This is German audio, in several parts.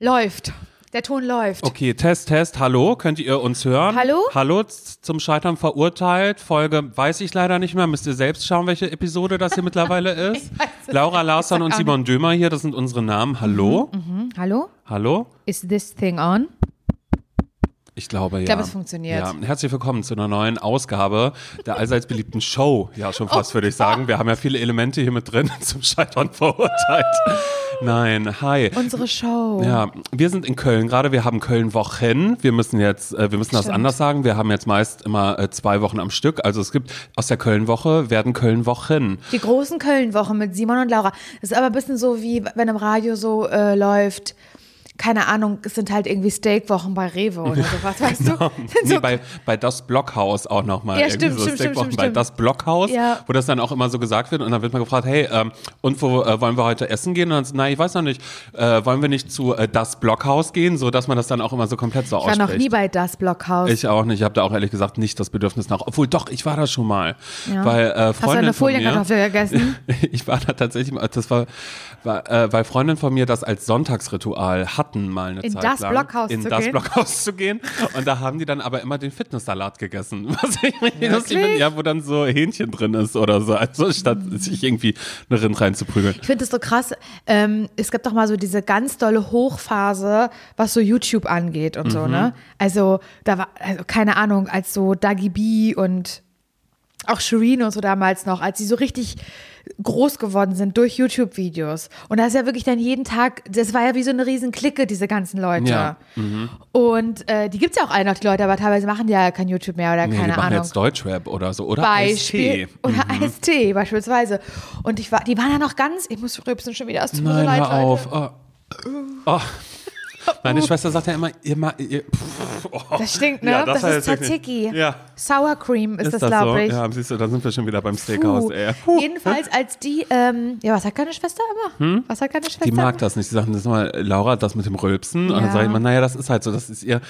Läuft. Der Ton läuft. Okay, Test, Test. Hallo, könnt ihr uns hören? Hallo? Hallo, zum Scheitern verurteilt. Folge weiß ich leider nicht mehr. Müsst ihr selbst schauen, welche Episode das hier mittlerweile ist. Laura Larsson und Simon Dömer hier, das sind unsere Namen. Hallo? Hm, Hallo? Hallo? Is this thing on? Ich glaube, ja. glaube, es funktioniert. Ja, herzlich willkommen zu einer neuen Ausgabe der allseits beliebten Show. Ja, schon fast, Oh würde ich sagen. Wir haben ja viele Elemente hier mit drin zum Scheitern verurteilt. Nein, hi. Unsere Show. Ja, wir sind in Köln gerade. Wir haben Köln Wochen. Wir müssen jetzt, äh, wir müssen das Stimmt. anders sagen. Wir haben jetzt meist immer äh, zwei Wochen am Stück. Also es gibt aus der Köln Woche werden Köln Wochen. Die großen Köln-Wochen mit Simon und Laura. Das ist aber ein bisschen so, wie wenn im Radio so äh, läuft. Keine Ahnung, es sind halt irgendwie Steakwochen bei Rewe oder sowas, weißt du? Genau. Nee, so bei, bei das Blockhaus auch nochmal. Ja, stimmt, stimmt, stimmt, Steakwochen stimmt, Bei das Blockhaus, Ja. wo das dann auch immer so gesagt wird und dann wird man gefragt, hey, ähm, und wo äh, wollen wir heute essen gehen? Und dann, so, na, ich weiß noch nicht, äh, wollen wir nicht zu äh, das Blockhaus gehen, so dass man das dann auch immer so komplett so ich war ausspricht. noch nie bei das Blockhaus. Ich auch nicht. Ich habe da auch ehrlich gesagt nicht das Bedürfnis nach. Obwohl doch, ich war da schon mal. Ja. Weil äh, Hast du Freundin eine. Folienkartoffel gegessen? ich war da tatsächlich mal. Das war, war weil Freundin von mir das als Sonntagsritual hatten mal eine In Zeit das lang. Blockhaus in zu das gehen? Blockhaus zu gehen. Und da haben die dann aber immer den Fitnesssalat gegessen. Was ich lustig finde, ja, wo dann so Hähnchen drin ist oder so. Also statt sich irgendwie eine Rind reinzuprügeln. Ich finde es so krass. Ähm, es gibt doch mal so diese ganz dolle Hochphase, was so YouTube angeht und Mhm. so, ne? Also, da war, also, keine Ahnung, als so Dagi B und auch Shireen und so damals noch, als sie so richtig groß geworden sind durch YouTube-Videos. Und da ist ja wirklich dann jeden Tag, das war ja wie so eine riesen Clique, diese ganzen Leute. Ja. Und äh, die gibt's ja auch alle noch, die Leute, aber teilweise machen die ja kein YouTube mehr oder Nee, die keine machen Ahnung. jetzt Deutschrap oder so. Oder Beispiel. AST. Oder AST beispielsweise. Und ich war, die waren ja noch ganz, ich muss rübsen schon wieder, es tut mir so leid, hör Leute. auf. Oh. Oh. Meine Schwester sagt ja immer, ihr, ma- ihr pff, oh. Das stinkt, ne? Ja, das war ist Tzatziki. Ja. Sour Cream ist, Ist das, das, so? glaube ich. Ja, siehst du, da sind wir schon wieder beim Steakhouse, Puh. ey. Jedenfalls als die, ähm, ja, was hat keine Schwester immer? Was hat keine Schwester Hm? Die mag immer? das nicht. Die sagen, das ist mal, Laura, das mit dem Rülpsen. Und Ja. dann sage ich immer, naja, das ist halt so, das ist ihr,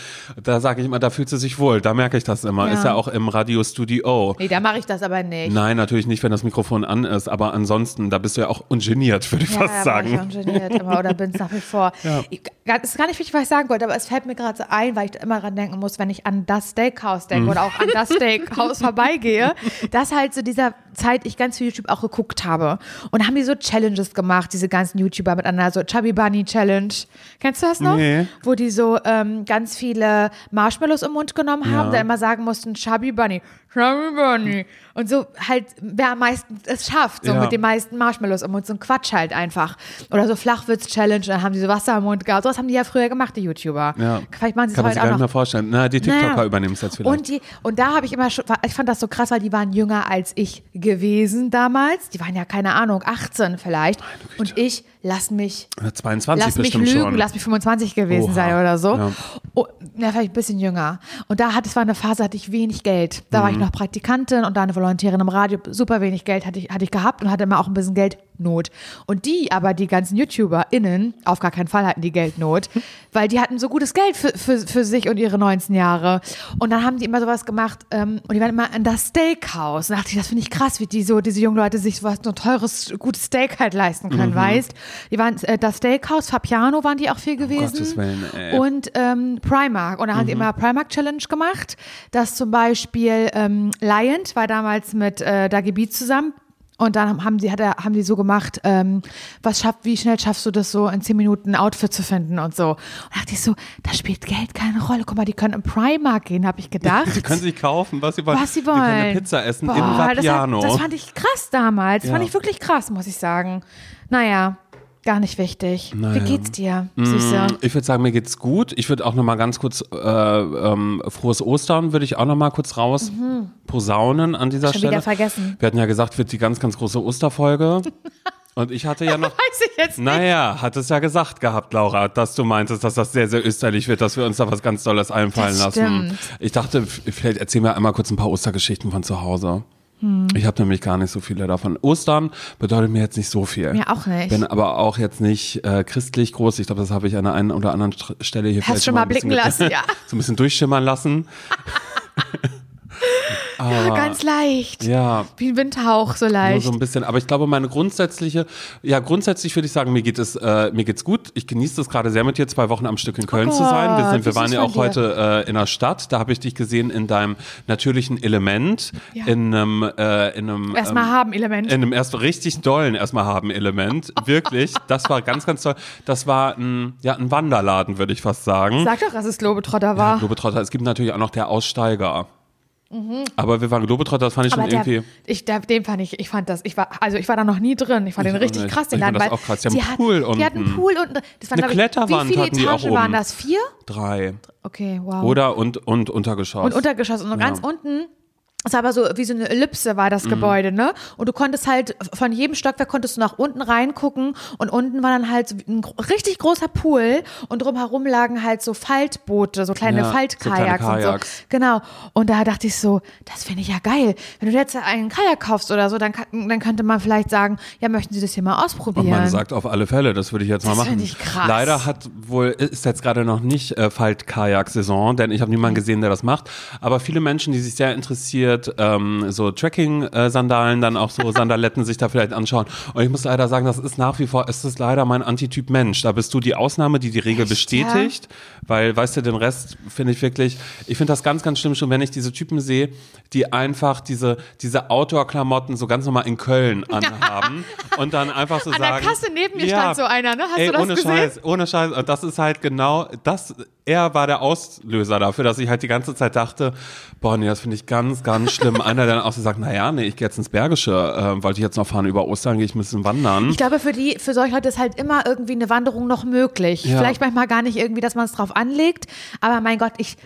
da sage ich immer, da fühlt sie sich wohl. Da merke ich das immer. Ja. Ist ja auch im Radiostudio. Nee, da mache ich das aber nicht. Nein, natürlich nicht, wenn das Mikrofon an ist, aber ansonsten, da bist du ja auch ungeniert, würde ich Ja, fast ja, sagen. War ich ungeniert immer oder bin es nach wie vor. Ich, das gar nicht wichtig, was ich sagen wollte, aber es fällt mir gerade so ein, weil ich da immer dran denken muss, wenn ich an das Steakhouse denke Mhm. oder auch an das Steakhouse vorbeigehe, dass halt zu dieser Zeit ich ganz viel YouTube auch geguckt habe. Und haben die so Challenges gemacht, diese ganzen YouTuber miteinander, so Chubby Bunny Challenge. Kennst du das noch? Nee. Wo die so ähm, ganz viele Marshmallows im Mund genommen haben, Ja. da immer sagen mussten, Chubby Bunny, Chubby Bunny. Und so halt, wer am meisten es schafft, so Ja. mit den meisten Marshmallows im Mund, so ein Quatsch halt einfach. Oder so Flachwitz-Challenge, dann haben die so Wasser im Mund gehabt. Das haben die ja früher gemacht, die YouTuber. Ja. Vielleicht machen sie es Kann man sich gar nicht mehr noch. vorstellen. Na, die TikToker Naja. übernehmen es jetzt vielleicht. Und, die, und da habe ich immer schon, ich fand das so krass, weil die waren jünger als ich gewesen damals. Die waren ja, keine Ahnung, 18 vielleicht. Und ich, lass mich, 22 lass mich bestimmt lügen, schon. lass mich 25 gewesen Oha. sein oder so. Ja. Oh, ja, vielleicht ein bisschen jünger. Und da hatte es war eine Phase, hatte ich wenig Geld. Da war Mhm. ich noch Praktikantin und da eine Volontärin im Radio. Super wenig Geld hatte ich, hatte ich gehabt und hatte immer auch ein bisschen Geldnot. Und die, aber die ganzen YouTuberInnen, auf gar keinen Fall hatten die Geldnot, weil die hatten so gutes Geld für, für, für sich und ihre 19 Jahre. Und dann haben die immer sowas gemacht ähm, und die waren immer in das Steakhouse. Und da dachte ich, das finde ich krass, wie die so, diese jungen Leute sich sowas, so ein teures, gutes Steak halt leisten können, Mhm. weißt? Die waren, äh, das Steakhouse, Fabiano waren die auch viel gewesen. Gottes Willen. Und ähm, Primark. Und da Mhm. haben die immer Primark Challenge gemacht. Das zum Beispiel ähm, Lion war damals mit äh, Dagi Beat zusammen. Und dann haben sie, hat er, haben die so gemacht, ähm, was schafft, wie schnell schaffst du das so, in zehn Minuten ein Outfit zu finden und so. Und da dachte ich so, da spielt Geld keine Rolle. Guck mal, die können im Primark gehen, habe ich gedacht. Die können sich kaufen, was sie wollen. was sie Die wollen. können eine Pizza essen im Boah, das, hat, Vapiano. das fand ich krass damals. Das Ja. fand ich wirklich krass, muss ich sagen. Naja, gar nicht wichtig. Wie Naja. geht's dir, Süße? Mm, Ich würde sagen, mir geht's gut. Ich würde auch noch mal ganz kurz äh, ähm, frohes Ostern würde ich auch noch mal kurz raus posaunen an dieser Mhm. Schon Stelle. wieder vergessen. Wir hatten ja gesagt, wird die ganz ganz große Osterfolge. Und ich hatte ja noch Weiß ich jetzt nicht. Naja, hat es ja gesagt gehabt, Laura, dass du meintest, dass das sehr, sehr österlich wird, dass wir uns da was ganz Tolles einfallen Das lassen. stimmt. Ich dachte, vielleicht erzählen wir einmal kurz ein paar Ostergeschichten von zu Hause. Hm. Ich habe nämlich gar nicht so viele davon. Ostern bedeutet mir jetzt nicht so viel. Mir auch nicht. Bin aber auch jetzt nicht äh, christlich groß. Ich glaube, das habe ich an der einen oder anderen St- Stelle hier Hast vielleicht schon mal blicken lassen, ja. so ein bisschen durchschimmern lassen. Ja, ganz leicht. Ja. Wie ein Windhauch, so Nur leicht. so ein bisschen. Aber ich glaube, meine grundsätzliche, ja, grundsätzlich würde ich sagen, mir geht es, äh, mir geht's gut. Ich genieße es gerade sehr mit dir, zwei Wochen am Stück in Köln zu sein. Wir, sind, wir waren ja auch dir. heute äh, in der Stadt. Da habe ich dich gesehen in deinem natürlichen Element. Ja. In einem, äh, in einem, Erstmal ähm, haben Element. in einem erst richtig dollen erstmal haben Element. Wirklich. Das war ganz, ganz toll. Das war ein, ja, ein Wanderladen, würde ich fast sagen. Sag doch, dass es Globetrotter war. Globetrotter. Es gibt natürlich auch noch der Aussteiger. Aber wir waren Globetrotter, das fand ich Mhm. Aber schon der, irgendwie. ich, der, den fand ich, ich fand das, ich war, also ich war da noch nie drin. Ich fand den richtig nicht. krass, den Ich fand Laden. das auch krass. Die haben sie einen Pool Die hatten einen unten. Pool unten. Das waren, Eine ich, Kletterwand Wie viele hatten die auch Etagen waren oben. das? Vier? Drei. Okay, wow. Oder und, und Untergeschoss. Und Untergeschoss. Und ganz Ja. unten, es war aber so wie so eine Ellipse war Mhm. das Gebäude, ne? Und du konntest halt, von jedem Stockwerk konntest du nach unten reingucken und unten war dann halt so ein richtig großer Pool und drumherum lagen halt so Faltboote, so kleine Ja, so Faltkajaks kleine und so. Genau. Und da dachte ich so, das finde ich ja geil. Wenn du jetzt einen Kajak kaufst oder so, dann, dann könnte man vielleicht sagen, ja, möchten Sie das hier mal ausprobieren? Und man sagt auf alle Fälle, das würde ich jetzt mal Das machen. finde ich krass. Leider hat wohl, ist jetzt gerade noch nicht äh, Faltkajak-Saison, denn ich habe niemanden gesehen, der das macht. Aber viele Menschen, die sich sehr interessiert, ähm, so Trekking-Sandalen, dann auch so Sandaletten sich da vielleicht anschauen. Und ich muss leider sagen, das ist nach wie vor, es ist leider mein Antityp Mensch. Da bist du die Ausnahme, die die Regel Echt, bestätigt. Weil, weißt du, den Rest finde ich wirklich, ich finde das ganz, ganz schlimm schon, wenn ich diese Typen sehe, die einfach diese, diese Outdoor-Klamotten so ganz normal in Köln anhaben und dann einfach so An der sagen. Kasse neben mir stand so einer, ne? Hast ey, du das ohne gesehen? Scheiß, ohne Scheiß. Und das ist halt genau, das, er war der Auslöser dafür, dass ich halt die ganze Zeit dachte, boah, nee, das finde ich ganz, ganz schlimm. Einer, der dann auch so sagt, naja, nee, ich gehe jetzt ins Bergische, äh, wollte ich jetzt noch fahren, über Ostern gehe ich ein bisschen wandern. Ich glaube, für die, für solche Leute ist halt immer irgendwie eine Wanderung noch möglich. Ja. Vielleicht manchmal gar nicht irgendwie, dass man es drauf anlegt, aber mein Gott, ich,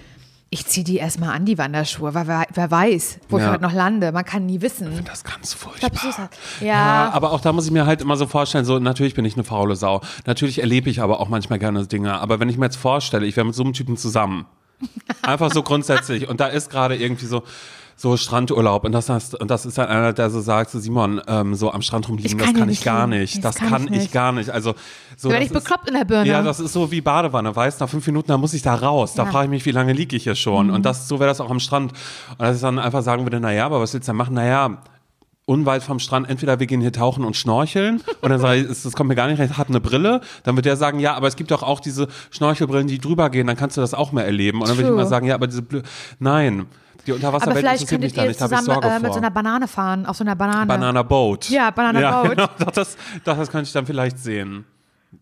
ich ziehe die erstmal an, die Wanderschuhe, weil wer, wer weiß, wo ich Ja. heute noch lande. Man kann nie wissen. Das ist ganz furchtbar. das. Ja. ja, aber auch da muss ich mir halt immer so vorstellen, so natürlich bin ich eine faule Sau. Natürlich erlebe ich aber auch manchmal gerne Dinge. Aber wenn ich mir jetzt vorstelle, ich wäre mit so einem Typen zusammen, einfach so grundsätzlich und da ist gerade irgendwie so so Strandurlaub und das heißt, und das ist dann einer, der so sagt, so Simon, ähm, so am Strand rumliegen, das kann ich gar nicht. Das kann ich gar nicht. Also so werde ich bekloppt in der Birne. ja, das ist so wie Badewanne, weißt nach fünf Minuten, da muss ich da raus. Da Ja. frage ich mich, wie lange liege ich hier schon? Mhm. Und das, so wäre das auch am Strand. Und dass ich dann einfach sagen würde, naja, aber was willst du denn machen? Naja, unweit vom Strand, entweder wir gehen hier tauchen und schnorcheln und dann sage ich, das kommt mir gar nicht recht, hat eine Brille. Dann wird der sagen, ja, aber es gibt doch auch diese Schnorchelbrillen, die drüber gehen, dann kannst du das auch mehr erleben. Und dann würde ich immer sagen, ja, aber diese Blö nein, die aber Unterwasserwelt vielleicht interessiert mich da nicht, da habe ich zusammen Sorge äh, mit so einer Banane fahren, auf so einer Banane. Banana Boat. Ja, Banana ja, Boat. Genau, doch, das, das könnte ich dann vielleicht sehen.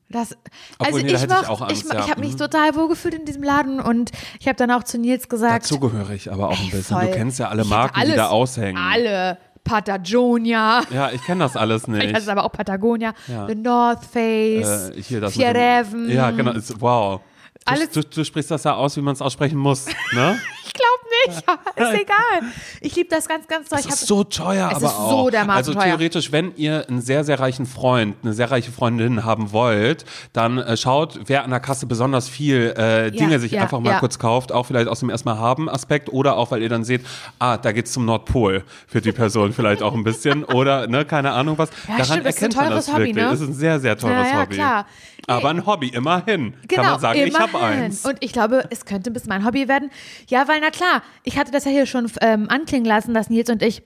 Das, Obwohl, also nee, da ich, hätte ich Angst, ich, ja. ich habe mich Mhm. total wohl gefühlt in diesem Laden und ich habe dann auch zu Nils gesagt, Dazu gehöre ich aber auch ein ey, bisschen. voll. Du kennst ja alle Marken, die alles, da aushängen. Alle. Patagonia. Ja, ich kenne das alles nicht. Ich heiße aber auch Patagonia. Ja. The North Face. Äh, hier das Fjäreven. Ja, genau. Wow. Du, Alles- du, du sprichst das ja aus, wie man es aussprechen muss. Ne? Ich glaube aber ist egal. Ich liebe das ganz, ganz doll. Das Ich ist so teuer, Es aber ist auch. so also theoretisch, wenn ihr einen sehr, sehr reichen Freund, eine sehr reiche Freundin haben wollt, dann äh, schaut, wer an der Kasse besonders viel äh, Dinge sich ja, einfach mal ja. kurz kauft, auch vielleicht aus dem erstmal haben Aspekt oder auch, weil ihr dann seht, ah, da geht's zum Nordpol für die Person vielleicht auch ein bisschen oder, ne, keine Ahnung was. Ja, Daran stimmt, das ist ein erkennt man teures das Hobby, wirklich. ne? Das ist ein sehr, sehr teures Ja, ja, Hobby. klar. Aber ein Hobby, immerhin. Genau, Kann man sagen, ich habe immerhin. eins. Und ich glaube, es könnte bis mein Hobby werden. Ja, weil na klar, ich hatte das ja hier schon ähm, anklingen lassen, dass Nils und ich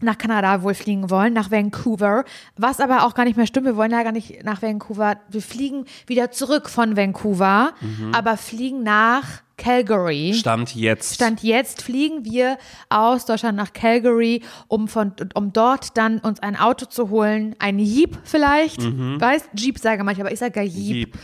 nach Kanada wohl fliegen wollen, nach Vancouver, was aber auch gar nicht mehr stimmt. Wir wollen ja gar nicht nach Vancouver. Wir fliegen wieder zurück von Vancouver, aber fliegen nach Calgary. Stand jetzt. Stand jetzt fliegen wir aus Deutschland nach Calgary, um von um dort dann uns ein Auto zu holen, ein Jeep vielleicht, weißt Jeep sage manche, aber ich sage ja Jeep. Mhm. Jeep.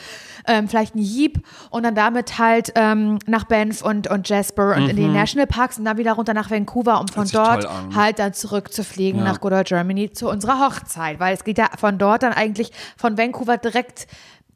Ähm, vielleicht ein Jeep und dann damit halt ähm, nach Banff und, und Jasper und in die Nationalparks und dann wieder runter nach Vancouver, um von Mhm. dort halt dann zurückzufliegen Ja. nach Good Old Germany zu unserer Hochzeit, weil es geht ja von dort dann eigentlich von Vancouver direkt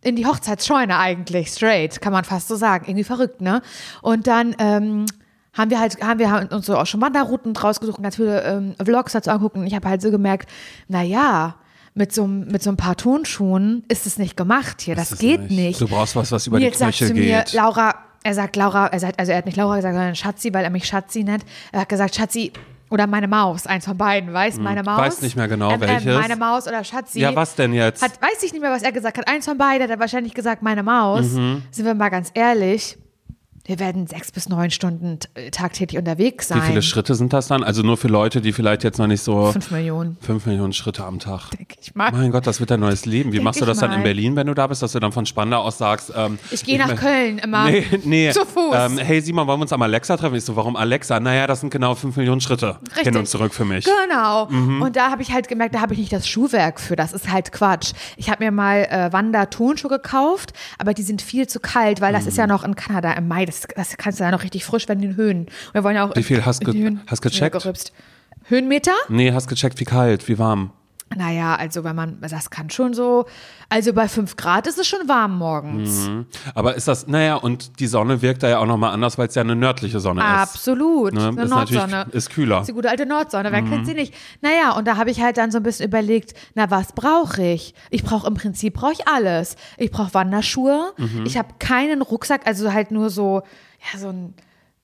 in die Hochzeitsscheune eigentlich, straight, kann man fast so sagen. Irgendwie verrückt, ne? Und dann ähm, haben wir halt, haben wir uns so auch schon Wanderrouten draus gesucht und ganz viele ähm, Vlogs dazu angucken. Und ich habe halt so gemerkt, naja, mit so, mit so ein paar Tonschuhen ist es nicht gemacht hier. Das, ist geht nicht. Du brauchst was, was über Nils die sagt Knöchel zu mir, geht. Laura, er sagt Laura, er sagt, also er hat nicht Laura gesagt, sondern Schatzi, weil er mich Schatzi nennt. Er hat gesagt, Schatzi oder meine Maus, eins von beiden, weiß meine Maus. Hm, weiß nicht mehr genau, ähm, welches. Meine Maus oder Schatzi. Ja, was denn jetzt? Hat, weiß ich nicht mehr, was er gesagt hat. Eins von beiden hat er wahrscheinlich gesagt, meine Maus. Mhm. Sind wir mal ganz ehrlich. Wir werden sechs bis neun Stunden t- tagtäglich unterwegs sein. Wie viele Schritte sind das dann? Also nur für Leute, die vielleicht jetzt noch nicht so Fünf Millionen, fünf Millionen Schritte am Tag. denke ich mal. Mein Gott, das wird dein neues Leben. Wie Denk machst du das dann in. Berlin, wenn du da bist, dass du dann von Spandau aus sagst, ähm, Ich gehe nach Köln immer. Nee, nee. Zu Fuß. Ähm, hey Simon, wollen wir uns am Alexa treffen? Ich so, warum Alexa? Naja, das sind genau fünf Millionen Schritte. Richtig. Hin und zurück für mich. Genau. Mhm. Und da habe ich halt gemerkt, da habe ich nicht das Schuhwerk für. Das ist halt Quatsch. Ich habe mir mal äh, Wander-Tonschuhe gekauft, aber die sind viel zu kalt, weil das Mhm. ist ja noch in Kanada im Mai. Das, das kannst du ja noch richtig frisch werden in den Höhen. Und wir wollen ja auch Wie viel hast die ge- hast gecheckt? Höhenmeter? Nee, hast gecheckt, wie kalt, wie warm. Naja, also wenn man, das kann schon so, also bei 5 Grad ist es schon warm morgens. Aber ist das, naja, und die Sonne wirkt da ja auch nochmal anders, weil es ja eine nördliche Sonne ist. Absolut. Ne? Eine Ist Nordsonne. ist kühler. Ist die gute alte Nordsonne, wer kennt sie nicht? Naja, und da habe ich halt dann so ein bisschen überlegt, na, was brauche ich? Ich brauche im Prinzip brauche ich alles. Ich brauche Wanderschuhe. Mhm. Ich habe keinen Rucksack, also halt nur so, ja, so ein,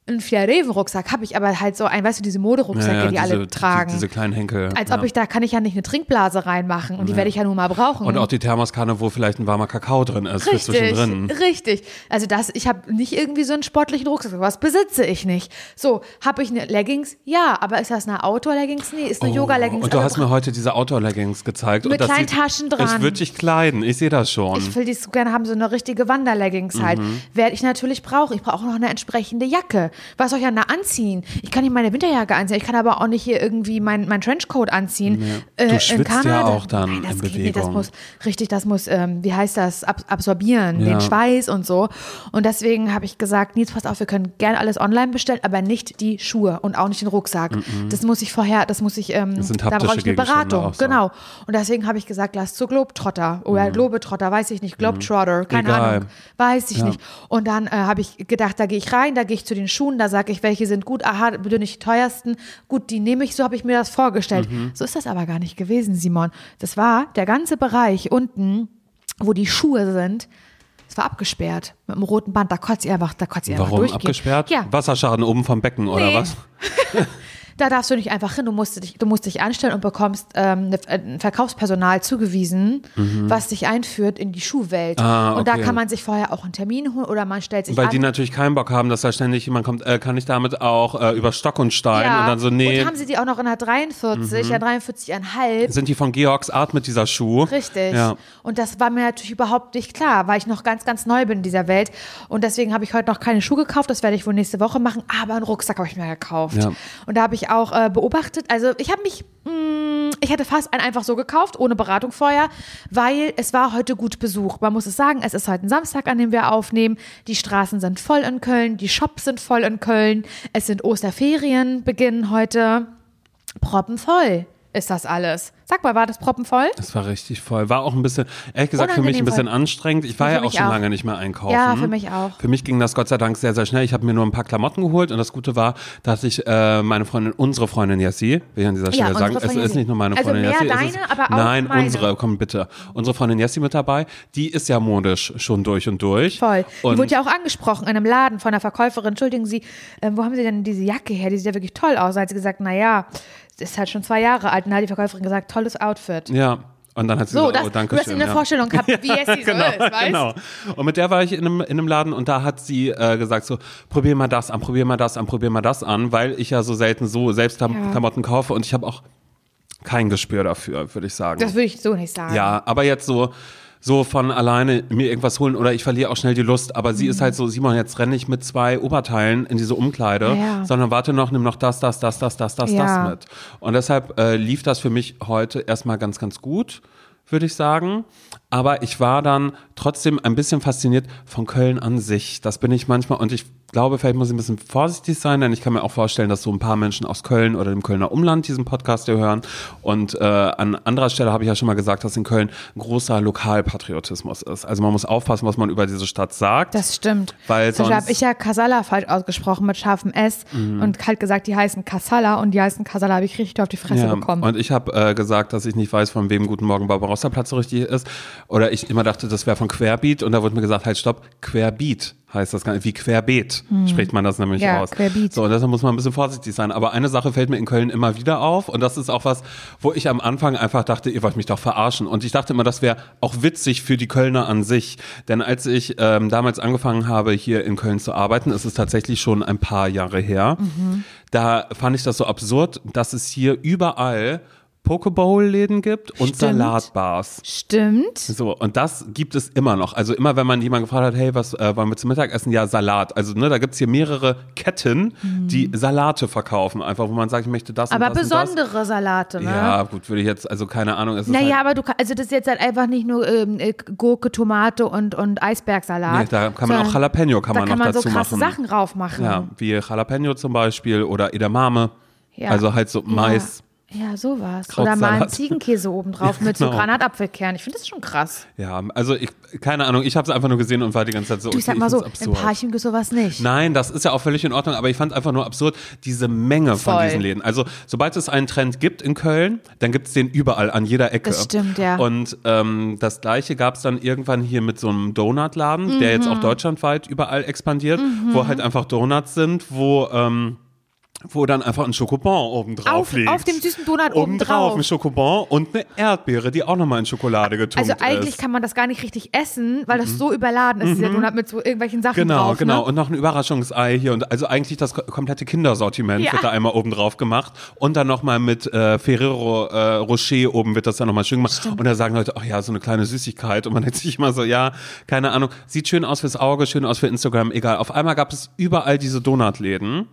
ein Fiareven-Rucksack habe ich, aber halt so ein, weißt du, diese Moderucksäcke, Ja, ja, die diese, alle tragen. Die, diese kleinen Henkel. Als ja. ob ich da kann ich ja nicht eine Trinkblase reinmachen und die werde ich ja nun mal brauchen. Und auch die Thermoskanne, wo vielleicht ein warmer Kakao drin ist für Richtig, zwischendrin. richtig. Also das, ich habe nicht irgendwie so einen sportlichen Rucksack. Was besitze ich nicht? So, habe ich eine Leggings? Ja, aber ist das eine Outdoor-Leggings? Nee, ist eine Yoga-Leggings. Oh, Und du hast Also mir heute diese Outdoor-Leggings gezeigt. Mit und das kleinen sieht, Taschen dran. Es wird dich kleiden, ich sehe das schon. ich will die so gerne haben, so eine richtige Wanderleggings halt. Mhm. Werde ich natürlich brauchen. Ich brauche auch noch eine entsprechende Jacke. Was soll ich denn da anziehen? Ich kann nicht meine Winterjacke anziehen. Ich kann aber auch nicht hier irgendwie mein, mein Trenchcoat anziehen. Äh, Du in schwitzt ja auch dann Nein, das in geht nicht. Das Bewegung. muss richtig, das muss, ähm, wie heißt das, ab, absorbieren, Ja. den Schweiß und so. Und deswegen habe ich gesagt, Nils, pass auf, wir können gerne alles online bestellen, aber nicht die Schuhe und auch nicht den Rucksack. Das muss ich vorher, das muss ich, ähm, Das sind da brauche ich eine Beratung. so. Genau. Und deswegen habe ich gesagt, lass zu Globetrotter oder Globetrotter, weiß ich nicht, Globetrotter, keine. Egal. Ahnung, weiß ich Ja. nicht. Und dann äh, habe ich gedacht, da gehe ich rein, da gehe ich zu den Schuhen, da sage ich, welche sind gut, aha, bitte nicht die teuersten, gut, die nehme ich, so habe ich mir das vorgestellt. Mhm. So ist das aber gar nicht gewesen, Simon. Das war der ganze Bereich unten, wo die Schuhe sind, es war abgesperrt mit einem roten Band, da kotzt ihr einfach, da kotzt ihr einfach Warum abgesperrt? Ja, Wasserschaden oben vom Becken oder Nee. was? da darfst du nicht einfach hin. Du musst dich, du musst dich anstellen und bekommst ähm, ne- ein Verkaufspersonal zugewiesen, was dich einführt in die Schuhwelt. Mhm. Ah, Und da okay. kann man sich vorher auch einen Termin holen oder man stellt sich Weil an. die natürlich keinen Bock haben, dass da ständig jemand kommt, äh, kann ich damit auch äh, über Stock und Stein ja. und dann so, nee, Mhm. Und haben sie die auch noch in der 43, ja 43,5. sind die von Georgs Art mit dieser Schuh? Richtig. Ja. Und das war mir natürlich überhaupt nicht klar, weil ich noch ganz, ganz neu bin in dieser Welt. Und deswegen habe ich heute noch keine Schuhe gekauft. Das werde ich wohl nächste Woche machen. Aber einen Rucksack habe ich mir gekauft. Ja. Und da habe ich auch äh, beobachtet. Also ich habe mich, mh, ich hätte fast einen einfach so gekauft, ohne Beratung vorher, weil es war heute gut besucht. Man muss es sagen, es ist heute ein Samstag, an dem wir aufnehmen. Die Straßen sind voll in Köln, die Shops sind voll in Köln. Es sind Osterferien, beginnen heute. Proppenvoll ist das alles. Sag mal, war das proppenvoll? Das war richtig voll. War auch ein bisschen, ehrlich gesagt, für mich ein Unangenehm bisschen voll. anstrengend. Ich war Für ja auch schon auch. lange nicht mehr einkaufen. Ja, für mich auch. Für mich ging das Gott sei Dank sehr, sehr schnell. Ich habe mir nur ein paar Klamotten geholt und das Gute war, dass ich äh, meine Freundin, unsere Freundin Jessie, will ich an dieser Ja, Stelle unsere sagen, es ist nicht nur meine Also Freundin mehr Jessie. es deine, ist, aber auch Nein, meine. unsere, komm bitte. Unsere Freundin Jessie mit dabei, die ist ja modisch schon durch und durch. Voll. Die Und wurde ja auch angesprochen in einem Laden von einer Verkäuferin. Entschuldigen Sie, ähm, wo haben Sie denn diese Jacke her? Die sieht ja wirklich toll aus. Da hat sie gesagt, naja, ist halt schon zwei Jahre alt. Und da hat die Verkäuferin gesagt, tolles Outfit. ja. Und dann hat sie So, gesagt, das, oh, danke du hast schön. eine ja. Vorstellung gehabt, wie es sie so genau, ist, weißt genau. Und mit der war ich in einem, in einem Laden und da hat sie äh, gesagt so, probier mal das an, probier mal das an, probier mal das an, weil ich ja so selten so selbst Ja. Klamotten kaufe und ich habe auch kein Gespür dafür, würde ich sagen. Das würde ich so nicht sagen. ja, aber jetzt so so von alleine mir irgendwas holen oder ich verliere auch schnell die Lust, aber sie ist halt so, Simon, jetzt renne ich mit zwei Oberteilen in diese Umkleide, Ja. sondern warte noch, nimm noch das, das, das, das, das, das, Ja. das mit. Und deshalb äh, lief das für mich heute erstmal ganz, ganz gut, würde ich sagen. Aber ich war dann trotzdem ein bisschen fasziniert von Köln an sich. Das bin ich manchmal und ich glaube, vielleicht muss ich ein bisschen vorsichtig sein, denn ich kann mir auch vorstellen, dass so ein paar Menschen aus Köln oder dem Kölner Umland diesen Podcast hier hören. Und äh, an anderer Stelle habe ich ja schon mal gesagt, dass in Köln ein großer Lokalpatriotismus ist. Also man muss aufpassen, was man über diese Stadt sagt. Das stimmt. Weil Zum habe ich ja Kasala falsch ausgesprochen mit scharfem S Mhm. und halt gesagt, die heißen Kasala und die heißen Kasala, habe ich richtig auf die Fresse Ja, bekommen. und ich habe äh, gesagt, dass ich nicht weiß, von wem Guten Morgen Barbarossa Platz so richtig ist. Oder ich immer dachte, das wäre von Querbeat und da wurde mir gesagt, halt stopp, Querbeat heißt das gar nicht. Wie Querbeet spricht man das nämlich Hm. Ja, aus. Querbeet. So, und deshalb muss man ein bisschen vorsichtig sein. Aber eine Sache fällt mir in Köln immer wieder auf und das ist auch was, wo ich am Anfang einfach dachte, ihr wollt mich doch verarschen. Und ich dachte immer, das wäre auch witzig für die Kölner an sich. Denn als ich ähm, damals angefangen habe, hier in Köln zu arbeiten, ist es tatsächlich schon ein paar Jahre her, Mhm. da fand ich das so absurd, dass es hier überall Pokeball-Läden gibt und Stimmt. Salatbars. Stimmt. So, und das gibt es immer noch. Also immer, wenn man jemanden gefragt hat, hey, was äh, wollen wir zum Mittagessen? Ja, Salat. Also, ne, da gibt's hier mehrere Ketten, die Salate verkaufen, einfach, wo man sagt, ich möchte das Mhm. Aber und das und besondere Salate, das. ne? Ja, gut, würde ich jetzt, also keine Ahnung. Es ist Naja, halt, aber du also das ist jetzt halt einfach nicht nur ähm, äh, Gurke, Tomate und, und Eisbergsalat. nee, da kann man auch Jalapeno kann Da man kann noch man so dazu krasse machen. Sachen drauf machen. Ja, wie Jalapeno zum Beispiel oder Edamame. Ja. Also halt so Mais. Ja, sowas. Krautsalat. Oder mal einen Ziegenkäse oben drauf mit so Genau. Granatapfelkern. Ich finde das schon krass. Ja, also ich, keine Ahnung, ich habe es einfach nur gesehen und war die ganze Zeit so, Du, ich sag mal so, absurd. Parchim gibt sowas nicht. Nein, das ist ja auch völlig in Ordnung, aber ich fand einfach nur absurd, diese Menge von Voll. diesen Läden. Also, sobald es einen Trend gibt in Köln, dann gibt es den überall, an jeder Ecke. Das stimmt, ja. Und ähm, das Gleiche gab es dann irgendwann hier mit so einem Donutladen, der jetzt auch Mhm. deutschlandweit überall expandiert, wo halt einfach Donuts sind, wo... Ähm, wo dann einfach ein Schokobon oben drauf Auf- liegt. auf dem süßen Donut oben drauf. ein Schokobon und eine Erdbeere, die auch nochmal in Schokolade getunkt Also ist. eigentlich kann man das gar nicht richtig essen, weil das so überladen ist, dieser Donut mit so irgendwelchen Sachen Mhm. Genau, drauf. genau. Ne? Und noch ein Überraschungsei hier. Und also eigentlich das ko- komplette Kindersortiment Ja. wird da einmal oben drauf gemacht. Und dann nochmal mit äh, Ferrero äh, Rocher oben wird das dann nochmal schön gemacht. Und da sagen Leute, ach ja, so eine kleine Süßigkeit. Und man denkt sich immer so, ja, keine Ahnung. Sieht schön aus fürs Auge, schön aus für Instagram, egal. Auf einmal gab es überall diese Donutläden.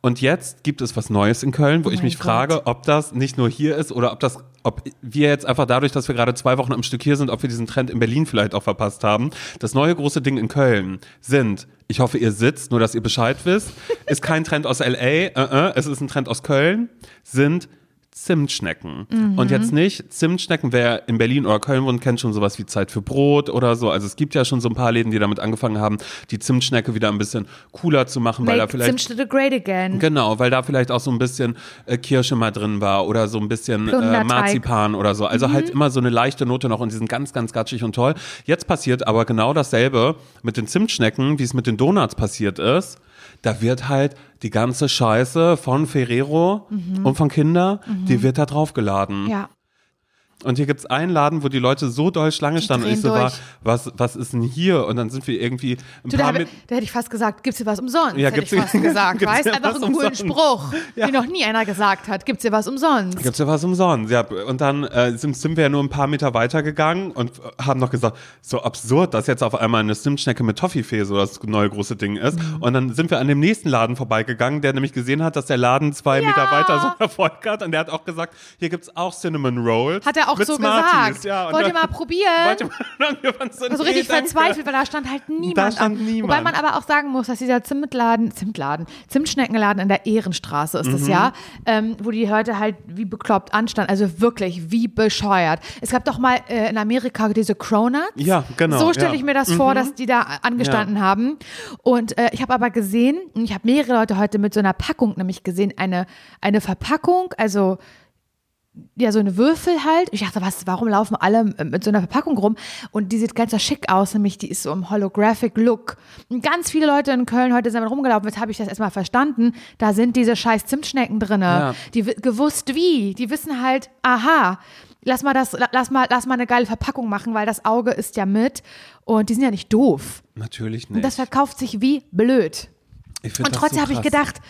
Und jetzt gibt es was Neues in Köln, wo ich mein mich Gott. frage, ob das nicht nur hier ist oder ob das, ob wir jetzt einfach dadurch, dass wir gerade zwei Wochen am Stück hier sind, ob wir diesen Trend in Berlin vielleicht auch verpasst haben. Das neue große Ding in Köln sind, ich hoffe, ihr sitzt, nur dass ihr Bescheid wisst, ist kein Trend aus LA, äh, äh, es ist ein Trend aus Köln, sind Zimtschnecken. Und jetzt nicht, Zimtschnecken, wer in Berlin oder Köln wohnt, kennt schon sowas wie Zeit für Brot oder so. Also es gibt ja schon so ein paar Läden, die damit angefangen haben, die Zimtschnecke wieder ein bisschen cooler zu machen, weil da Make vielleicht Zimtschnitte great again. Genau, weil da vielleicht auch so ein bisschen äh, Kirsche mal drin war oder so ein bisschen äh. Marzipan oder so. Also halt immer so eine leichte Note noch und die sind ganz, ganz gatschig und toll. Jetzt passiert aber genau dasselbe mit den Zimtschnecken, wie es mit den Donuts passiert ist. Da wird halt die ganze Scheiße von Ferrero und von Kinder, die wird da draufgeladen. Ja. Und hier gibt's einen Laden, wo die Leute so doll Schlange standen und ich so war, durch. was, was ist denn hier? Und dann sind wir irgendwie ein Du, da, paar hab- mit da hätte ich fast gesagt, gibt's hier was umsonst? Ja, hätte gibt's ich hier- fast gesagt. Weißt hier einfach einen coolen? Spruch, Ja. den noch nie einer gesagt hat. Gibt's hier was umsonst? Gibt's ja was umsonst, ja. Und dann äh, sind, sind wir ja nur ein paar Meter weitergegangen und haben noch gesagt, so absurd, dass jetzt auf einmal eine Stimmschnecke mit Toffifee so das neue große Ding ist. Mhm. Und dann sind wir an dem nächsten Laden vorbeigegangen, der nämlich gesehen hat, dass der Laden zwei Ja. Meter weiter so Erfolg hat. Und der hat auch gesagt, hier gibt's auch Cinnamon Rolls. Hat er auch mit so Smarties. gesagt. Ja, Wollt ihr mal probieren? So, Also richtig verzweifelt, weil da stand halt niemand. Da stand an. niemand. Wobei man aber auch sagen muss, dass dieser Zimtladen, Zimtladen, Zimtschneckenladen in der Ehrenstraße ist Mhm. das ja, ähm, wo die Leute halt wie bekloppt anstanden. Also wirklich wie bescheuert. Es gab doch mal äh, in Amerika diese Cronuts. Ja, genau, So stelle ja. ich mir das vor, dass die da angestanden haben. Und äh, ich habe aber gesehen, ich habe mehrere Leute heute mit so einer Packung nämlich gesehen, eine, eine Verpackung, also ja, so eine Würfel halt. Ich dachte, was, warum laufen alle mit so einer Verpackung rum? Und die sieht ganz so schick aus, nämlich die ist so im Holographic Look. Und ganz viele Leute in Köln heute sind damit rumgelaufen. Jetzt habe ich das erstmal verstanden. Da sind diese scheiß Zimtschnecken drinne. Ja. Die gewusst wie. Die wissen halt, aha, lass mal das, la- lass mal, lass mal eine geile Verpackung machen, weil das Auge ist ja mit. Und die sind ja nicht doof. Natürlich Und nicht. das verkauft sich wie blöd. Ich Und trotzdem so habe ich gedacht,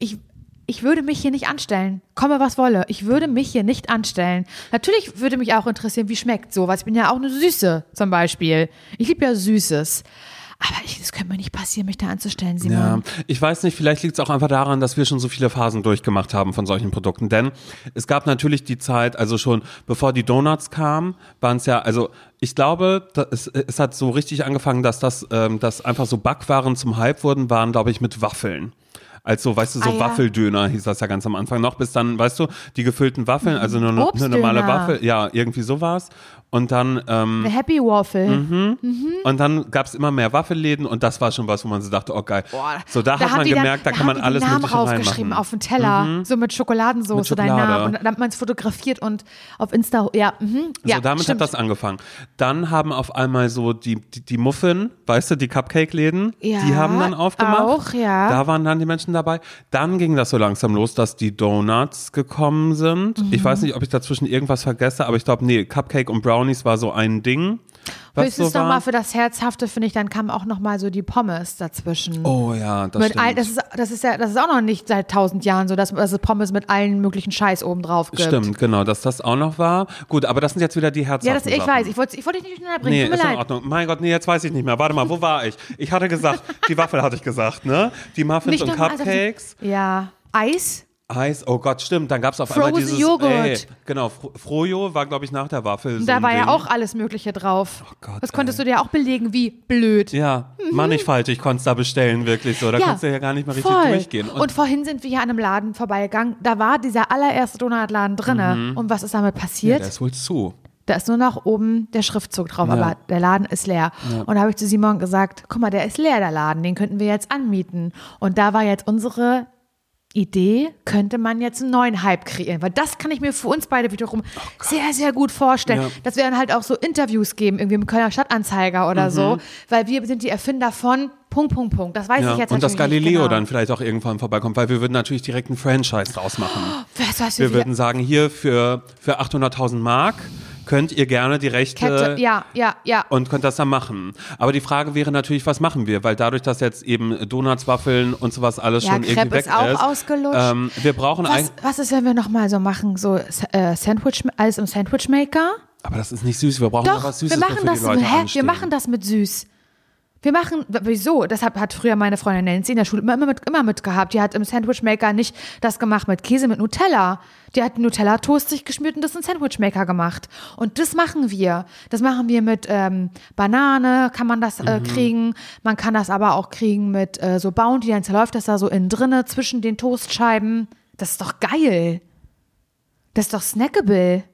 ich, ich würde mich hier nicht anstellen. Komme was wolle. Ich würde mich hier nicht anstellen. Natürlich würde mich auch interessieren, wie schmeckt sowas. Ich bin ja auch eine Süße zum Beispiel. Ich liebe ja Süßes. Aber ich, das könnte mir nicht passieren, mich da anzustellen, Simon. Ja, ich weiß nicht, vielleicht liegt es auch einfach daran, dass wir schon so viele Phasen durchgemacht haben von solchen Produkten. Denn es gab natürlich die Zeit, also schon bevor die Donuts kamen, waren es ja, also ich glaube, da- es, es hat so richtig angefangen, dass das, ähm, dass einfach so Backwaren zum Hype wurden, waren, glaube ich, mit Waffeln. Als so, weißt du, so Ah, ja. Waffeldöner hieß das ja ganz am Anfang noch, bis dann, weißt du, die gefüllten Waffeln, also nur eine, normale Waffel, ja, irgendwie so war's. Und dann, ähm, Eine Happy Waffle. Mhm. und dann gab's immer mehr Waffelläden und das war schon was, wo man so dachte, oh geil. so, da, hat haben man gemerkt, da, dann, kann man alles Namen Mögliche rausgeschrieben reinmachen. auf den Teller, so mit Schokoladensauce, Mit dein Schokolade. Name. Und dann hat man es fotografiert und auf Insta, ja, mhm. ja so, damit stimmt. hat das angefangen. Dann haben auf einmal so die, die, die Muffin, weißt du, die Cupcake-Läden, Ja, die haben dann aufgemacht. auch, ja. Da waren dann die Menschen dabei. Dann ging das so langsam los, dass die Donuts gekommen sind. Ich Mhm. weiß nicht, ob ich dazwischen irgendwas vergesse, aber ich glaube, nee, Cupcake und Brownies war so ein Ding. Was Höchstens so noch mal war. für das Herzhafte, finde ich, dann kam auch noch mal so die Pommes dazwischen. Oh ja, das mit stimmt. all, das, ist, das ist ja das ist auch noch nicht seit tausend Jahren so, dass, dass es Pommes mit allen möglichen Scheiß oben drauf gibt. Stimmt, genau, dass das auch noch war. Gut, aber das sind jetzt wieder die herzhaften Ja, das, ich Sachen. weiß. Ich wollte ich wollte dich nicht unterbringen. Nee, Tut mir ist in leid. Ordnung. Mein Gott, nee, jetzt weiß ich nicht mehr. Warte mal, wo war ich? Ich hatte gesagt, die Waffel hatte ich gesagt, ne? Die Muffins Nicht und also- Cupcakes. Ja. Eis? Eis, oh Gott, stimmt. Dann gab es auf einmal Frozen dieses. Joghurt. Ey, genau, Fro Frojo war, glaube ich, nach der Waffel. So Da ein war ja Ding. auch alles Mögliche drauf. Oh Gott, das konntest du dir auch belegen, wie blöd. Ja, mannigfaltig konntest da bestellen, wirklich so. Da konntest du ja gar nicht mehr richtig voll. durchgehen. Und, vorhin sind wir hier an einem Laden vorbeigegangen. Da war dieser allererste Donutladen drinne. Und was ist damit ja, passiert? der ist wohl zu. Da ist nur noch oben der Schriftzug drauf, aber der Laden ist leer. Und da habe ich zu Simon gesagt, guck mal, der ist leer, der Laden, den könnten wir jetzt anmieten. Und da war jetzt unsere Idee, könnte man jetzt einen neuen Hype kreieren. Weil das kann ich mir für uns beide wiederum sehr, sehr gut vorstellen. Ja. Dass wir dann halt auch so Interviews geben, irgendwie im Kölner Stadtanzeiger oder so. Weil wir sind die Erfinder von Punkt, Punkt, Punkt. Das weiß Ja. ich jetzt Und dass Galileo genau. dann vielleicht auch irgendwann vorbeikommt, weil wir würden natürlich direkt einen Franchise draus machen. Du, was Wir wir würden sagen, hier für, für 800.000 Mark könnt ihr gerne die Rechte Kette, ja, ja, ja. und könnt das dann machen. Aber die Frage wäre natürlich, was machen wir? Weil dadurch, dass jetzt eben Donuts, Waffeln und sowas alles Ja, schon irgendwie Crepe weg ist auch ist, ausgelutscht. ähm, wir brauchen Was, eigentlich, was ist, wenn wir nochmal so machen, so äh, Sandwich, alles im Sandwichmaker? aber das ist nicht süß. Wir brauchen Doch, noch was Süßes, wir machen wofür das, die Leute hä? wir machen das mit süß. Wir machen, wieso? Deshalb hat früher meine Freundin Nancy in der Schule immer, immer, mit, immer mitgehabt. Die hat im Sandwichmaker nicht das gemacht mit Käse, mit Nutella. Die hat Nutella-Toast sich geschmiert und das in Sandwichmaker gemacht. Und das machen wir. Das machen wir mit ähm, Banane, kann man das Mhm. äh, kriegen. Man kann das aber auch kriegen mit äh, so Bounty, dann zerläuft das da so innen drinne zwischen den Toastscheiben. Das ist doch geil. Das ist doch snackable.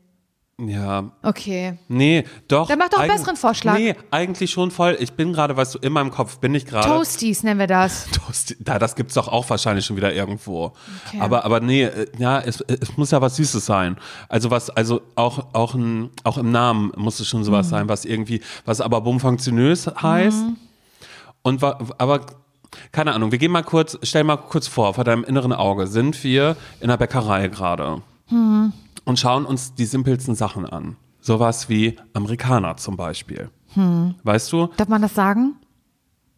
Ja, Okay. nee, doch. Dann mach doch einen besseren Vorschlag. Nee, eigentlich schon voll. Ich bin gerade, weißt du, in meinem Kopf bin ich gerade. Toasties nennen wir das. Toast, da, das gibt's doch auch wahrscheinlich schon wieder irgendwo. Okay. Aber, aber nee, äh, ja, es, es muss ja was Süßes sein. Also was, also auch, auch, ein, auch im Namen muss es schon sowas Mhm. sein, was irgendwie, was aber bomfunktionös heißt. Und wa, aber keine Ahnung, wir gehen mal kurz, stell mal kurz vor, vor deinem inneren Auge sind wir in der Bäckerei gerade Mhm. Und schauen uns die simpelsten Sachen an. Sowas wie Amerikaner zum Beispiel. Mhm. Weißt du? Darf man das sagen?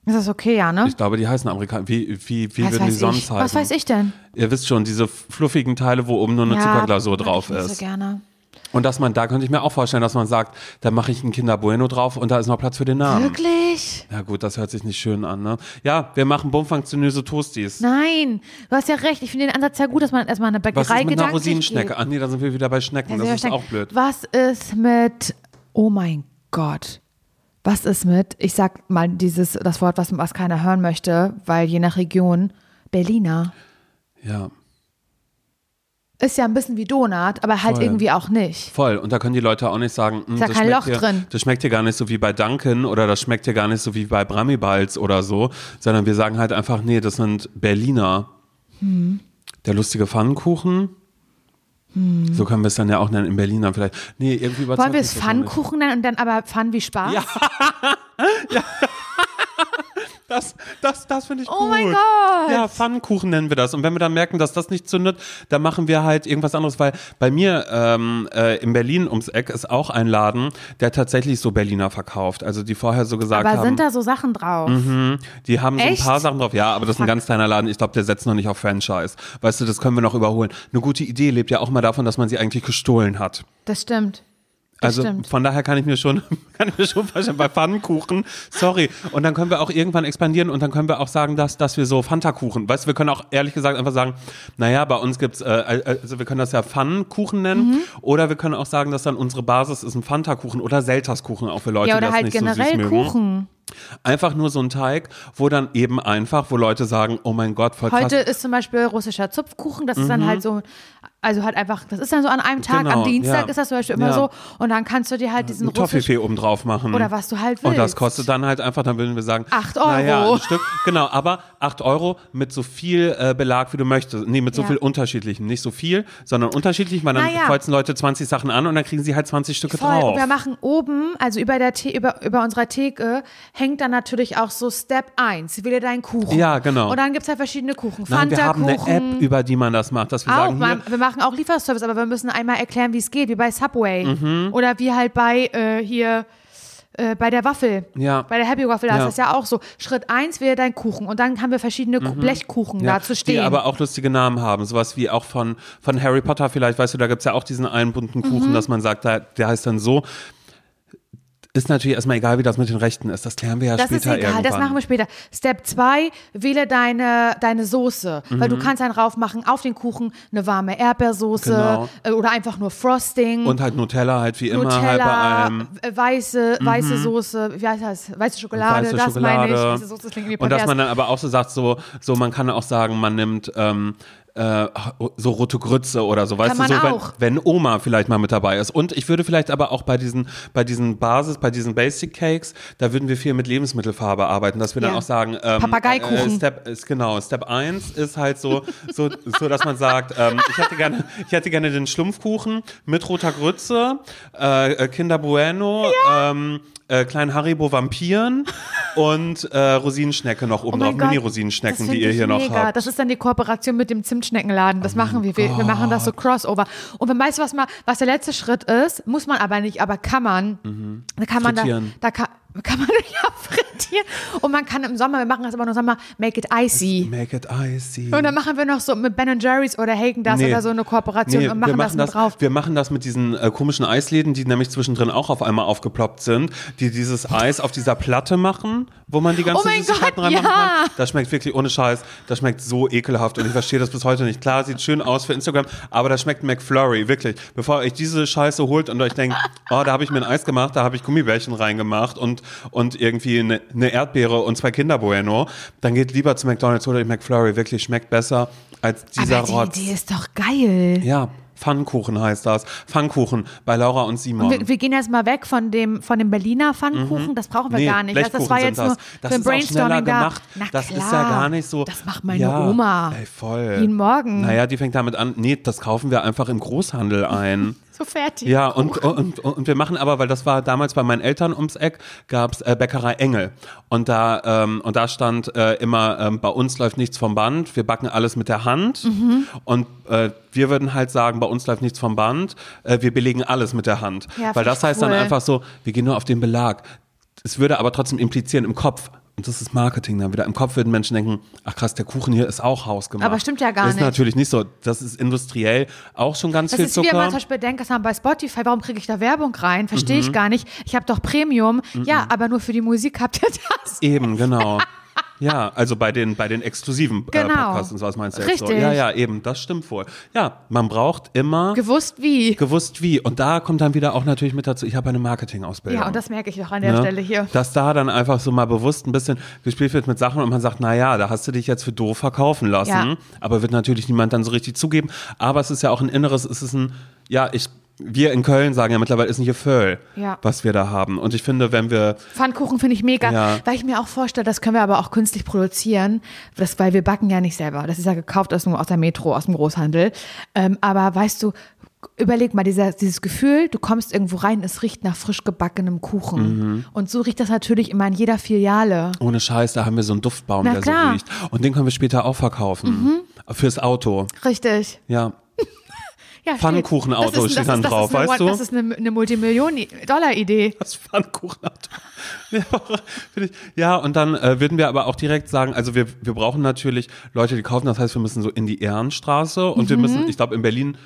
Ist das okay, ja, ne? Ich glaube, die heißen Amerikaner. Wie, wie, wie Was würden die sonst ich. heißen? Was weiß ich denn? Ihr wisst schon, diese fluffigen Teile, wo oben nur eine Zuckerglasur mag drauf ich ist. So gerne. Und dass man, da könnte ich mir auch vorstellen, dass man sagt, da mache ich ein Kinder Bueno drauf und da ist noch Platz für den Namen. Wirklich? Ja gut, das hört sich nicht schön an, ne? Ja, wir machen bummfunktionöse Toasties. Nein, du hast ja recht. Ich finde den Ansatz ja gut, dass man erstmal eine Was ist Bäckerei mit einer gedanklich Rosinenschnecke? geht. Ach nee, da sind wir wieder bei Schnecken. Das ist auch blöd. Was ist mit, oh mein Gott, was ist mit, ich sag mal dieses, das Wort, was, was keiner hören möchte, weil je nach Region, Berliner. Ja, Ist ja ein bisschen wie Donut, aber halt Voll. irgendwie auch nicht. voll. Und da können die Leute auch nicht sagen, hm, Ist ja das, kein schmeckt Loch hier, drin. das schmeckt hier gar nicht so wie bei Dunkin' oder das schmeckt hier gar nicht so wie bei Bramibals oder so, sondern wir sagen halt einfach, nee, das sind Berliner. Hm. Der lustige Pfannkuchen. So können wir es dann ja auch nennen, in Berlin dann vielleicht. Nee, irgendwie Wollen wir es. Pfannkuchen nennen und dann aber Pfann wie Spaß? Ja. Das, das, das finde ich Oh gut. mein Gott. Ja, Pfannkuchen nennen wir das. Und wenn wir dann merken, dass das nicht zündet, dann machen wir halt irgendwas anderes, weil bei mir ähm, äh, in Berlin ums Eck ist auch ein Laden, der tatsächlich so Berliner verkauft. Also die vorher so gesagt aber haben, sind da so Sachen drauf? die haben so ein Echt? paar Sachen drauf. Ja, aber das ist ein ganz kleiner Laden. Ich glaube, der setzt noch nicht auf Franchise. Weißt du, das können wir noch überholen. Eine gute Idee lebt ja auch mal davon, dass man sie eigentlich gestohlen hat. Das stimmt. Also stimmt. von daher kann ich mir schon, kann ich mir schon vorstellen, bei Pfannkuchen, sorry. Und dann können wir auch irgendwann expandieren und dann können wir auch sagen, dass, dass wir so Fanta-Kuchen, weißt du, wir können auch ehrlich gesagt einfach sagen, naja, bei uns gibt's, äh, also wir können das ja Pfannkuchen nennen Mhm. oder wir können auch sagen, dass dann unsere Basis ist ein Fanta-Kuchen oder Selterskuchen auch für Leute, Ja, die oder das halt nicht so süß generell mögen. Kuchen. Einfach nur so ein Teig, wo dann eben einfach, wo Leute sagen, oh mein Gott, voll krass. Heute ist zum Beispiel russischer Zupfkuchen, das ist dann halt so, also halt einfach, das ist dann so an einem Tag, am Genau, Dienstag ja. ist das zum Beispiel immer Ja. so und dann kannst du dir halt diesen Toffifee oben drauf machen. oder was du halt willst. Und das kostet dann halt einfach, dann würden wir sagen, Acht Naja, Euro. ein Stück, genau, aber 8 Euro mit so viel äh, Belag, wie du möchtest. Nee, mit so Ja. viel unterschiedlichen. Nicht so viel, sondern unterschiedlich, weil dann Naja. kreuzen Leute 20 Sachen an und dann kriegen sie halt 20 Stücke Voll. drauf. Und wir machen oben, also über, der The über, über unserer Theke, hängt dann natürlich auch so Step 1, wähle deinen Kuchen. Ja, genau. Und dann gibt es halt verschiedene Kuchen. Nein, wir haben eine. App, über die man das macht, dass wir Auch, sagen, hier, wir machen auch Lieferservice, aber wir müssen einmal erklären, wie es geht, wie bei Subway. Mhm. Oder wie halt bei äh, hier äh, bei der Waffel. Ja. Bei der Happy Waffel, da Ja. ist das ja auch so. Schritt 1 wäre dein Kuchen und dann haben wir verschiedene Ku- Blechkuchen Mhm. ja, da zu die stehen. aber auch lustige Namen haben. Sowas wie auch von, von Harry Potter vielleicht, weißt du, da gibt's ja auch diesen einen bunten Kuchen, Mhm. dass man sagt, der, der heißt dann so. Ist natürlich erstmal egal, wie das mit den Rechten ist. Das klären wir ja das ist später egal, irgendwann. das machen wir später. Step 2, wähle deine, deine Soße, weil du kannst dann drauf machen auf den Kuchen eine warme Erdbeersoße Mhm. Genau. äh, oder einfach nur Frosting. Und halt Nutella halt wie immer halt bei Nutella, allem. äh, weiße, weiße Soße, wie heißt das? Weiße Schokolade, weiße das meine ich. Schokolade. Weiße Soße, das klingt irgendwie Und dass man dann aber auch so sagt, so, so man kann auch sagen, man nimmt ähm, äh, so rote Grütze oder so, weißt Kann du, so wenn, wenn Oma vielleicht mal mit dabei ist. Und ich würde vielleicht aber auch bei diesen, bei diesen Basis, bei diesen Basic Cakes, da würden wir viel mit Lebensmittelfarbe arbeiten, dass wir dann Ja. auch sagen, ähm, Papageikuchen. Äh, Step ist genau, Step 1 ist halt so, so, so dass man sagt, ähm, ich hätte gerne, ich hätte gerne den Schlumpfkuchen mit roter Grütze, äh, äh, Kinder Bueno, ähm, äh, kleinen Haribo Vampiren und äh, Rosinenschnecke noch oben Oh drauf, Mini-Rosinenschnecken, die ihr hier noch mega. habt. Das ist dann die Kooperation mit dem Zimtschneckenladen. Das machen wir. wir. Wir machen das so Crossover. Und wenn weißt du, was mal, was der letzte Schritt ist, muss man aber nicht, aber kann man. Da kann man da, Mhm. Frittieren. da kann, kann man ja frittieren. Und man kann im Sommer, wir machen das aber im Sommer, make it icy. Make it icy. Und dann machen wir noch so mit Ben Jerry's oder Hagen das Nee. oder so eine Kooperation Nee, und machen, wir das machen mit das, drauf. wir machen das mit diesen äh, komischen Eisläden, die nämlich zwischendrin auch auf einmal aufgeploppt sind, die dieses Eis auf dieser Platte machen, wo man die ganzen Oh Süßigkeiten Gott, reinmachen ja. kann. Das schmeckt wirklich ohne Scheiß. Das schmeckt so ekelhaft und ich verstehe das bis heute nicht. Klar, sieht schön aus für Instagram, aber das schmeckt McFlurry, wirklich. Bevor euch diese Scheiße holt und euch denkt, oh, da habe ich mir ein Eis gemacht, da habe ich Gummibärchen reingemacht und, und irgendwie eine, eine Erdbeere und zwei Kinder Bueno, dann geht lieber zu McDonalds oder McFlurry, wirklich schmeckt besser als dieser aber die Rotz. Idee ist doch geil. Ja, Pfannkuchen heißt das. Pfannkuchen bei Laura und Simon. Wir, wir gehen jetzt mal weg von dem, von dem Berliner Pfannkuchen. Das brauchen wir Nee, gar nicht. Das, das war jetzt das. nur Das für ein Brainstorming da. gemacht. Na das klar. ist ja gar nicht so. Das macht meine ja, Oma. Ey, voll. Jeden Morgen. Naja, die fängt damit an. Nee, das kaufen wir einfach im Großhandel ein. So fertig. Ja, und, und, und wir machen aber, weil das war damals bei meinen Eltern ums Eck, gab's äh, Bäckerei Engel. Und da, ähm, und da stand äh, immer, ähm, bei uns läuft nichts vom Band, wir backen alles mit der Hand. Mhm. Und äh, wir würden halt sagen, bei uns läuft nichts vom Band, äh, wir belegen alles mit der Hand. Ja, weil das heißt dann cool. einfach so, wir gehen nur auf den Belag. Es würde aber trotzdem implizieren im Kopf. Und das ist Marketing dann wieder. Im Kopf würden Menschen denken, ach krass, der Kuchen hier ist auch hausgemacht. Aber stimmt ja gar ist nicht. natürlich nicht so. Das ist industriell auch schon ganz Das viel ist wie Zucker. wenn man zum Beispiel denkt, das haben bei Spotify, warum kriege ich da Werbung rein? Verstehe Mhm. ich gar nicht. Ich habe doch Premium. Ja, aber nur für die Musik habt ihr das. Eben, genau. Ja, also bei den, bei den exklusiven äh, Genau. Podcasts und sowas meinst du jetzt so. Richtig. Ja, ja, eben, das stimmt wohl. Ja, man braucht immer Gewusst wie. gewusst wie. Und da kommt dann wieder auch natürlich mit dazu, ich habe eine Marketingausbildung. Ja, und das merke ich doch an der Ne? Stelle hier. Dass da dann einfach so mal bewusst ein bisschen gespielt wird mit Sachen und man sagt, na ja, da hast du dich jetzt für doof verkaufen lassen. Ja. Aber wird natürlich niemand dann so richtig zugeben. Aber es ist ja auch ein inneres, es ist ein, ja, ich, wir in Köln sagen ja mittlerweile, ist ein Gefühl, Ja. was wir da haben. Und ich finde, wenn wir, Pfannkuchen finde ich mega, Ja. weil ich mir auch vorstelle, das können wir aber auch künstlich produzieren, das, weil wir backen ja nicht selber. Das ist ja gekauft aus, dem- aus der Metro, aus dem Großhandel. Ähm, aber weißt du, überleg mal, dieser, dieses Gefühl, du kommst irgendwo rein, es riecht nach frisch gebackenem Kuchen. Mhm. Und so riecht das natürlich immer in jeder Filiale. ohne Scheiß, da haben wir so einen Duftbaum, Na der klar. Mhm. so riecht. Und den können wir später auch verkaufen. Fürs Auto. Richtig. Ja. Ja, Pfannkuchenauto steht. Dann drauf, eine, weißt du? Das ist eine, eine Multimillionen-Dollar-Idee. Das Pfannkuchenauto. Ja, ja, und dann äh, würden wir aber auch direkt sagen, also wir, wir brauchen natürlich Leute, die kaufen, das heißt, wir müssen so in die Ehrenstraße und wir Mhm. müssen, ich glaube, in Berlin,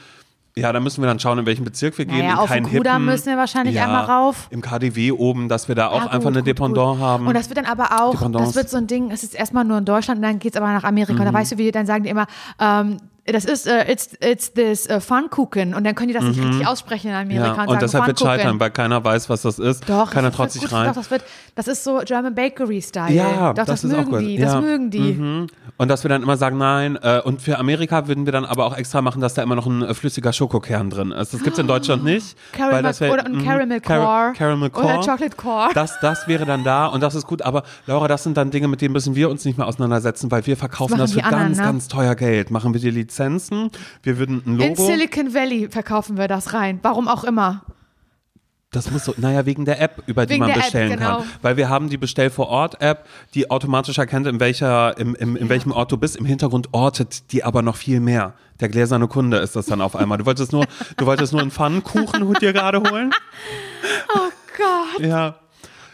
ja, da müssen wir dann schauen, in welchen Bezirk wir gehen. Naja, in auf keinen hippen- müssen wir wahrscheinlich einmal rauf. Im KDW oben, dass wir da auch Ja, einfach gut, eine gut, Dependance gut. haben. Und das wird dann aber auch, Dependance. das wird so ein Ding, es ist erstmal nur in Deutschland und dann geht es aber nach Amerika. Und Mhm. da weißt du, wie, dann sagen die immer, ähm, das ist, äh, it's, it's this uh, Pfannkuchen. Und dann können die das nicht richtig aussprechen in Amerika. Mhm. Ja, und und deshalb wird scheitern, weil keiner weiß, was das ist. Doch, keiner das traut sich rein. Doch, das, wird, das ist so German Bakery-Style. Ja, doch, das, das ist auch mögen gut. die. Das Ja. mögen die. Mhm. Und dass wir dann immer sagen, nein. Äh, und für Amerika würden wir dann aber auch extra machen, dass da immer noch ein flüssiger Schokokern drin ist. Das gibt's in Deutschland nicht. Caramel, weil das wär- oder ein mhm. Caramel Car- Core. Caramel Core. Oder Chocolate Core. Das, das wäre dann da und das ist gut. Aber Laura, das sind dann Dinge, mit denen müssen wir uns nicht mehr auseinandersetzen, weil wir verkaufen Das das, für anderen, ganz, ne? ganz teuer Geld. Machen wir die Lizenzen, wir würden ein In Logo. Silicon Valley verkaufen wir das rein. Warum auch immer. Das muss so, naja, wegen der App, über die Wegen man der App, bestellen genau. kann. Weil wir haben die Bestell vor Ort App, die automatisch erkennt, in welcher, im, im, in welchem Ort du bist. Im Hintergrund ortet die aber noch viel mehr. Der gläserne Kunde ist das dann auf einmal. Du wolltest nur, du wolltest nur einen Pfannkuchen dir gerade holen? Oh Gott. Ja.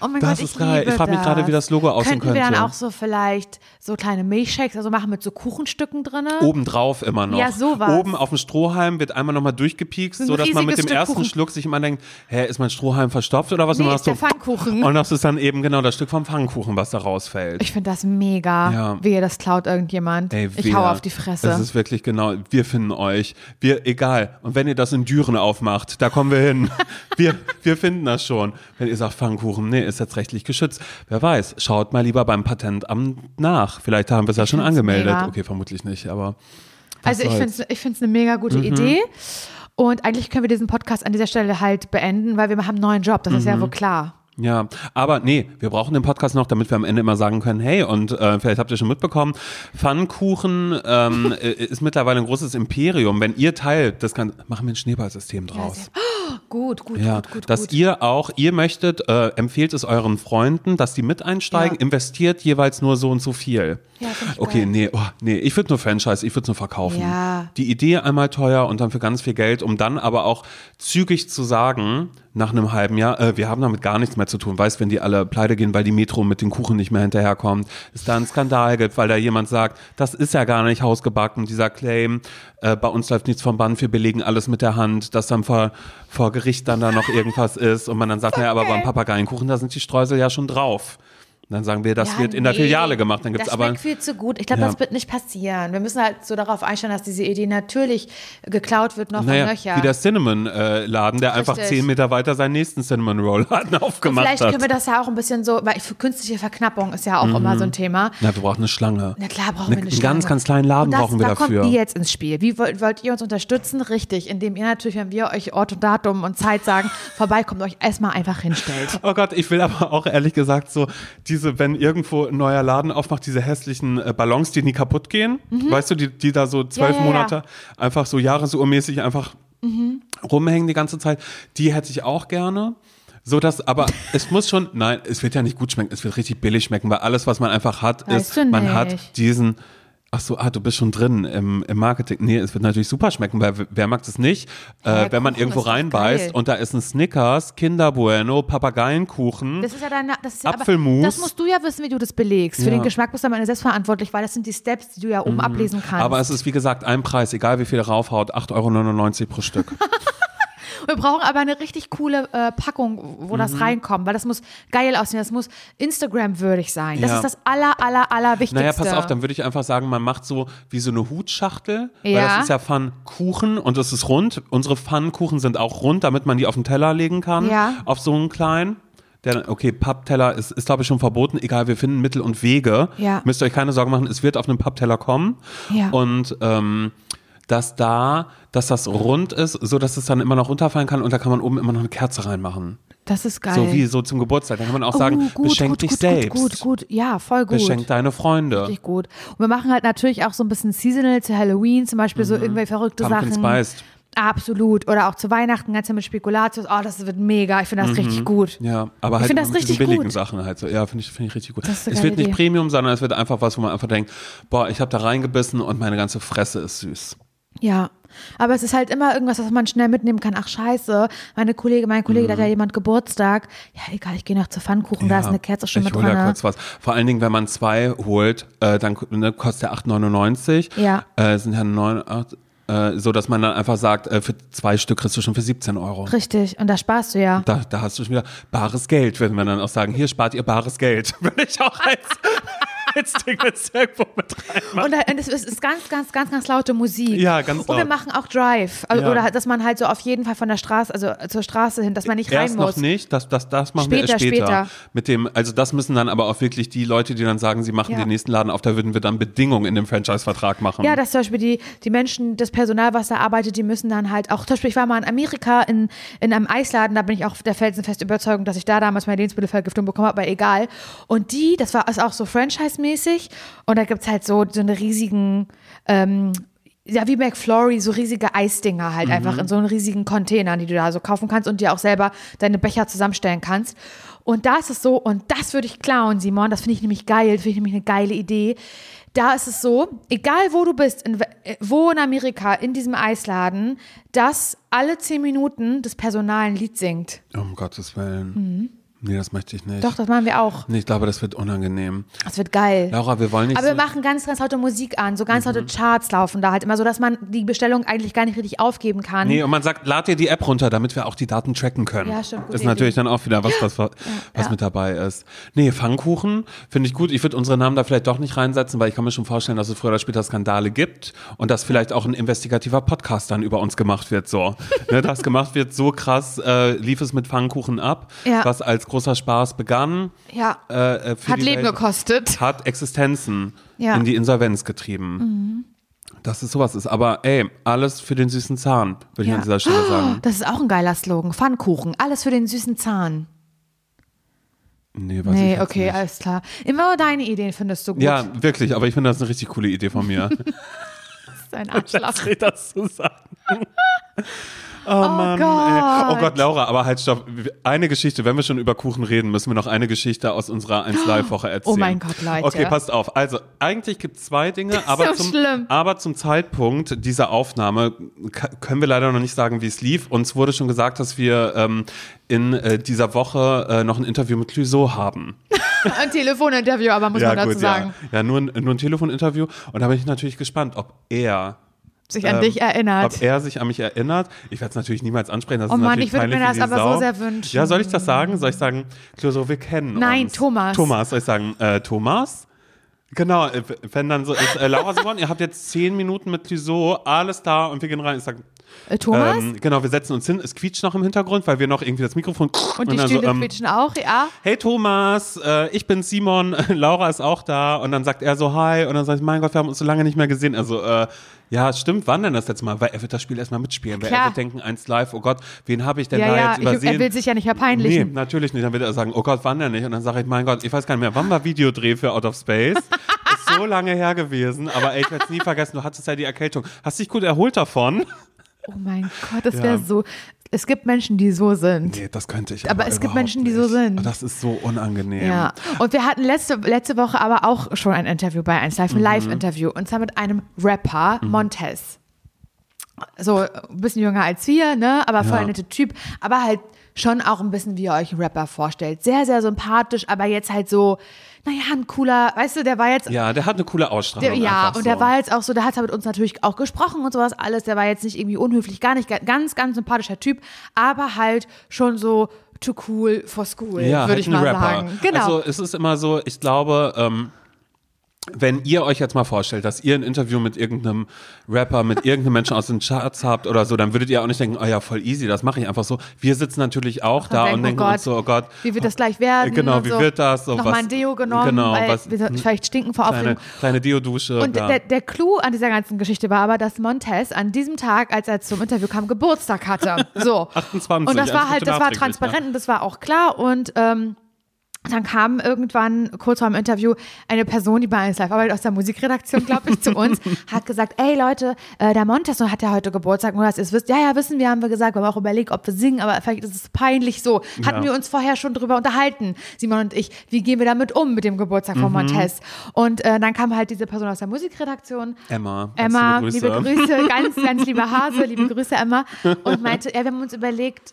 Oh mein Das Gott, ist ich geil. liebe Ich frag mich gerade, wie das Logo aussehen Könnten wir dann könnte. auch so vielleicht so kleine Milchshakes also machen mit so Kuchenstücken drin? Obendrauf immer noch. Ja, sowas. Oben auf dem Strohhalm wird einmal nochmal durchgepiekst, So ein so dass man mit dem Stück ersten Kuchen. Schluck sich immer denkt, hä, ist mein Strohhalm verstopft oder was? Nee, Und ist der Pfannkuchen. Und das ist dann eben genau das Stück vom Pfannkuchen, was da rausfällt. Ich finde das mega. Ja. Wehe, das klaut irgendjemand. Ey, ich hau auf die Fresse. Das ist wirklich genau, wir finden euch. Wir, egal. Und wenn ihr das in Düren aufmacht, da kommen wir hin. wir, wir finden das schon. Wenn ihr sagt, Pfannkuchen, nee, ist jetzt rechtlich geschützt. Wer weiß, schaut mal lieber beim Patentamt nach. Vielleicht haben wir es ja schon angemeldet. mega. Okay, vermutlich nicht, aber. also ich finde es ich find's eine mega gute Mhm. Idee. Und eigentlich können wir diesen Podcast an dieser Stelle halt beenden, weil wir haben einen neuen Job. Das ist Mhm. ja wohl klar. Ja, aber nee, wir brauchen den Podcast noch, damit wir am Ende immer sagen können, hey, und äh, vielleicht habt ihr schon mitbekommen, Pfannkuchen ähm, äh, ist mittlerweile ein großes Imperium. Wenn ihr Teil des kann, machen wir ein Schneeballsystem draus. Gut, gut, Ja, gut, gut. dass gut. ihr auch, ihr möchtet, äh, empfehlt es euren Freunden, dass die mit einsteigen, Ja. investiert jeweils nur so und so viel. Ja, okay, geil. nee, oh, nee, ich würde nur Franchise, ich würde nur verkaufen. Ja. Die Idee einmal teuer und dann für ganz viel Geld, um dann aber auch zügig zu sagen, nach einem halben Jahr, äh, wir haben damit gar nichts mehr zu tun. Weißt, wenn die alle pleite gehen, weil die Metro mit den Kuchen nicht mehr hinterherkommt, es da einen Skandal gibt, weil da jemand sagt, das ist ja gar nicht hausgebacken, dieser Claim, äh, bei uns läuft nichts vom Band, wir belegen alles mit der Hand, dass dann vor, vor Gericht dann da noch irgendwas ist und man dann sagt, naja, aber beim Papageienkuchen, da sind die Streusel ja schon drauf. Dann sagen wir, das Ja, wird in der nee, Filiale gemacht, dann gibt's das aber schmeckt viel zu gut. Ich glaube, Ja. das wird nicht passieren. Wir müssen halt so darauf einstellen, dass diese Idee natürlich geklaut wird, noch naja, und nöcher. wie der Cinnamon-Laden, der einfach Richtig. zehn Meter weiter seinen nächsten Cinnamon-Roll-Laden aufgemacht Vielleicht hat. können wir das ja auch ein bisschen so, weil für künstliche Verknappung ist ja auch immer so ein Thema. Na, wir brauchen eine Schlange. Na klar, brauchen Eine- wir eine einen Schlange. ganz, ganz kleinen Laden das, brauchen wir da dafür. kommt ihr jetzt ins Spiel. Wie wollt, wollt ihr uns unterstützen? Richtig, indem ihr natürlich, wenn wir euch Ort und Datum und Zeit sagen, vorbeikommt, euch erstmal einfach hinstellt. Oh Gott, ich will aber auch ehrlich gesagt so diese, wenn irgendwo ein neuer Laden aufmacht, diese hässlichen äh, Ballons, die nie kaputt gehen, weißt du, die, die da so zwölf Mhm. ja, ja. Monate einfach so jahresurmäßig einfach Mhm. rumhängen die ganze Zeit, die hätte ich auch gerne. So dass, aber es muss schon, nein, es wird ja nicht gut schmecken, es wird richtig billig schmecken, weil alles, was man einfach hat, Weißt ist, man hat diesen, ach so, ah, du bist schon drin im, im Marketing. Nee, es wird natürlich super schmecken, weil wer mag es nicht, Ja, äh, wenn man Kuchen irgendwo ist doch reinbeißt und da ist ein Snickers, Kinder Bueno, Papageienkuchen. Das ist ja deine, das ist ja, Apfelmus. Das musst du ja wissen, wie du das belegst. Für Ja. den Geschmack bist du am Ende selbst verantwortlich, weil das sind die Steps, die du ja oben ablesen kannst. Mhm. Aber es ist wie gesagt ein Preis, egal wie viel raufhaut, 8,99 Euro pro Stück. Wir brauchen aber eine richtig coole äh, Packung, wo Mhm. das reinkommt, weil das muss geil aussehen, das muss Instagram-würdig sein. Das Ja. ist das aller, aller, aller Wichtigste. naja, pass auf, dann würde ich einfach sagen, man macht so wie so eine Hutschachtel, weil Ja. das ist ja Pfannkuchen und es ist rund. Unsere Pfannkuchen sind auch rund, damit man die auf den Teller legen kann, Ja. auf so einen kleinen. Der, okay, Pappteller ist, ist glaube ich schon verboten. Egal, wir finden Mittel und Wege. Ja. Müsst ihr euch keine Sorgen machen, es wird auf einen Pappteller kommen. Ja. Und ähm, dass da, dass das rund ist, so dass es dann immer noch runterfallen kann und da kann man oben immer noch eine Kerze reinmachen. das ist geil. So wie so zum Geburtstag. Dann kann man auch sagen, Oh, gut, beschenk gut, dich gut, selbst. Gut, gut, ja, voll gut. Beschenk deine Freunde. Richtig gut. Und wir machen halt natürlich auch so ein bisschen seasonal zu Halloween, zum Beispiel so irgendwelche verrückte Mhm. Pumpkin Sachen. Spiced. Absolut. Oder auch zu Weihnachten, ganz mit Spekulatius. Oh, das wird mega. Ich finde das richtig gut. Ja, aber Ich halt find das mit billigen gut. Sachen halt so. Ja, finde ich, finde ich richtig gut. Es wird nicht Idee. Premium, sondern es wird einfach was, wo man einfach denkt, boah, ich habe da reingebissen und meine ganze Fresse ist süß. Ja. Aber es ist halt immer irgendwas, was man schnell mitnehmen kann. Ach scheiße, meine Kollege, mein Kollege, da hat ja jemand Geburtstag. Ja, egal, ich gehe noch zu Pfannkuchen, da ist eine Kerze schon ich mit hol da dran. kurz was. Vor allen Dingen, wenn man zwei holt, äh, dann ne, kostet der 8,99. Ja. Äh, sind ja 9, 8, äh, so dass man dann einfach sagt, äh, für zwei Stück kriegst du schon für 17 Euro. Richtig, und da sparst du ja. Da, da hast du schon wieder bares Geld, wenn wir dann auch sagen, hier spart ihr bares Geld. Würde ich auch als Franchise-Ding jetzt irgendwo mit rein. Und und es ist, ganz, ganz, ganz, ganz laute Musik. Ja, ganz Und wir laut. machen auch Drive. Also, Ja. Oder dass man halt so auf jeden Fall von der Straße, also zur Straße hin, dass man nicht rein Erst muss. noch nicht, das, das, das machen wir Später, erst später. später. Mit dem, also das müssen dann aber auch wirklich die Leute, die dann sagen, sie machen Ja. den nächsten Laden auf, da würden wir dann Bedingungen in dem Franchise-Vertrag machen. Ja, dass zum Beispiel die, die Menschen, das Personal, was da arbeitet, die müssen dann halt auch, zum Beispiel, ich war mal in Amerika in, in einem Eisladen, da bin ich auch der felsenfesten Überzeugung, dass ich da damals meine Lebensmittelvergiftung bekommen habe, aber egal. Und die, das war ist auch so Franchise-mäßig und da gibt's halt so, so eine riesigen, ähm, ja, wie McFlurry, so riesige Eisdinger halt einfach in so einen riesigen Containern, die du da so kaufen kannst und dir auch selber deine Becher zusammenstellen kannst. Und da ist es so, und das würde ich klauen, Simon, das finde ich nämlich geil, finde ich nämlich eine geile Idee. Da ist es so, egal wo du bist, in, äh, wo in Amerika, in diesem Eisladen, dass alle zehn Minuten das Personal ein Lied singt. Um Gottes Willen. Nee, das möchte ich nicht. Doch, das machen wir auch. Nee, ich glaube, das wird unangenehm. Das wird geil. Laura, wir wollen nicht Aber wir so, machen ganz, ganz laute Musik an, so ganz Mhm. laute Charts laufen da halt immer so, dass man die Bestellung eigentlich gar nicht richtig aufgeben kann. Nee, und man sagt, lad dir die App runter, damit wir auch die Daten tracken können. Ja, stimmt, gute Ist natürlich Idee. dann auch wieder was, was, was ja. mit dabei ist. Nee, Pfannkuchen finde ich gut. Ich würde unsere Namen da vielleicht doch nicht reinsetzen, weil ich kann mir schon vorstellen, dass es früher oder später Skandale gibt und dass vielleicht auch ein investigativer Podcast dann über uns gemacht wird. So, ne, das gemacht wird so krass, äh, lief es mit Pfannkuchen ab, Ja. was als großer Spaß begann. Ja. Äh, äh, Hat Leben Welt- gekostet. hat Existenzen Ja. in die Insolvenz getrieben. Dass es sowas ist. Aber ey, alles für den süßen Zahn, würde ich Ja. an dieser Stelle sagen. Das ist auch ein geiler Slogan. Pfannkuchen. Alles für den süßen Zahn. Nee, weiß ich Nee, jetzt okay, nicht. alles klar. Immer deine Ideen findest du gut. Ja, wirklich, aber ich finde das eine richtig coole Idee von mir. Das ist ein Arschloch. das zu sagen. Oh, Mann, ey. Gott. Oh Gott, Laura, aber halt stopp. Eine Geschichte, wenn wir schon über Kuchen reden, müssen wir noch eine Geschichte aus unserer 1 Live-Woche erzählen. Oh mein Gott, Leute. Okay, passt auf. Also, eigentlich gibt es zwei Dinge, aber, so zum, schlimm. aber zum Zeitpunkt dieser Aufnahme können wir leider noch nicht sagen, wie es lief. Uns wurde schon gesagt, dass wir ähm, in äh, dieser Woche äh, noch ein Interview mit Clouseau haben. Ein Telefoninterview, aber muss man dazu sagen. Ja, ja nur, ein, nur ein Telefoninterview. Und da bin ich natürlich gespannt, ob er Sich an ähm, dich erinnert. Ob er sich an mich erinnert. Ich werde es natürlich niemals ansprechen. Das Oh Mann, ich würde mir das aber so Sau. sehr wünschen. Ja, soll ich das sagen? Soll ich sagen, Clouseau, wir kennen Nein, uns? Thomas. Thomas, soll ich sagen, äh, Thomas? Genau, äh, wenn dann so ist, äh, Laura Simon, ihr habt jetzt zehn Minuten mit Clouseau, alles da und wir gehen rein. Ich sag, Äh, Thomas? ähm, genau, wir setzen uns hin, es quietscht noch im Hintergrund, weil wir noch irgendwie das Mikrofon und die Stühle so, ähm, quietschen auch, ja. hey Thomas, äh, ich bin Simon, Laura ist auch da und dann sagt er so hi und dann sagt ich, mein Gott, wir haben uns so lange nicht mehr gesehen. Also äh, ja, stimmt, wann denn das letzte Mal? Weil er wird das Spiel erstmal mitspielen, weil er Klar. wird denken, eins live, oh Gott, wen habe ich denn Ja, da ja, jetzt ich, übersehen? er will sich ja nicht Nee, verpeinlichen. natürlich nicht. Dann wird er sagen, oh Gott, wann denn nicht? Und dann sage ich, mein Gott, ich weiß gar nicht mehr, wann war Videodreh für Out of Space? Ist so lange her gewesen, aber ey, ich werde es nie vergessen, du hattest ja die Erkältung. Hast dich gut erholt davon? Oh mein Gott, das Ja. wäre so. Es gibt Menschen, die so sind. Nee, das könnte ich Aber es gibt Menschen, die so sind. Das ist so unangenehm. Ja, und wir hatten letzte, letzte Woche aber auch schon ein Interview bei 1 Live, ein Mhm. Live-Interview, und zwar mit einem Rapper, Montez. So ein bisschen jünger als wir, ne, aber voll Ja. netter Typ, aber halt schon auch ein bisschen, wie ihr euch einen Rapper vorstellt. Sehr, sehr sympathisch, aber jetzt halt so, naja, ein cooler, weißt du, der war jetzt Ja, der hat eine coole der, Ausstrahlung. ja, einfach und so. der war jetzt auch so, der hat mit uns natürlich auch gesprochen und sowas alles. Der war jetzt nicht irgendwie unhöflich, gar nicht, ganz, ganz sympathischer Typ, aber halt schon so too cool for school, ja, würde halt ich mal Rapper. sagen. Genau. Also es ist immer so, ich glaube, ähm, wenn ihr euch jetzt mal vorstellt, dass ihr ein Interview mit irgendeinem Rapper, mit irgendeinem Menschen aus den Charts habt oder so, dann würdet ihr auch nicht denken, oh ja, voll easy, das mache ich einfach so. Wir sitzen natürlich auch da denken, und oh denken Gott, uns so, oh Gott, wie wird das gleich werden? Genau, und wie so. wird das? So, Nochmal ein Deo genommen, genau, weil was- wir vielleicht stinken vor kleine, Aufregung. kleine Deodusche. Und da. der, der Clou an dieser ganzen Geschichte war aber, dass Montez an diesem Tag, als er zum Interview kam, Geburtstag hatte. So. 28, Und das war halt, das war transparent und das war auch klar. Und ähm, dann kam irgendwann, kurz vor dem Interview, eine Person, die bei 1 Live arbeitet, aus der Musikredaktion, glaube ich, zu uns, hat gesagt, ey Leute, äh, der Montes hat ja heute Geburtstag, nur dass ihr es wisst. Ja, ja, wissen wir, haben wir gesagt. Wir haben auch überlegt, ob wir singen, aber vielleicht ist es peinlich so. Hatten Ja. wir uns vorher schon drüber unterhalten, Simon und ich. Wie gehen wir damit um, mit dem Geburtstag von Montes? Und äh, dann kam halt diese Person aus der Musikredaktion, Emma. Emma, ganz liebe Grüße, ganz, ganz liebe Hase, liebe Grüße, Emma. Und meinte, ja, wir haben uns überlegt,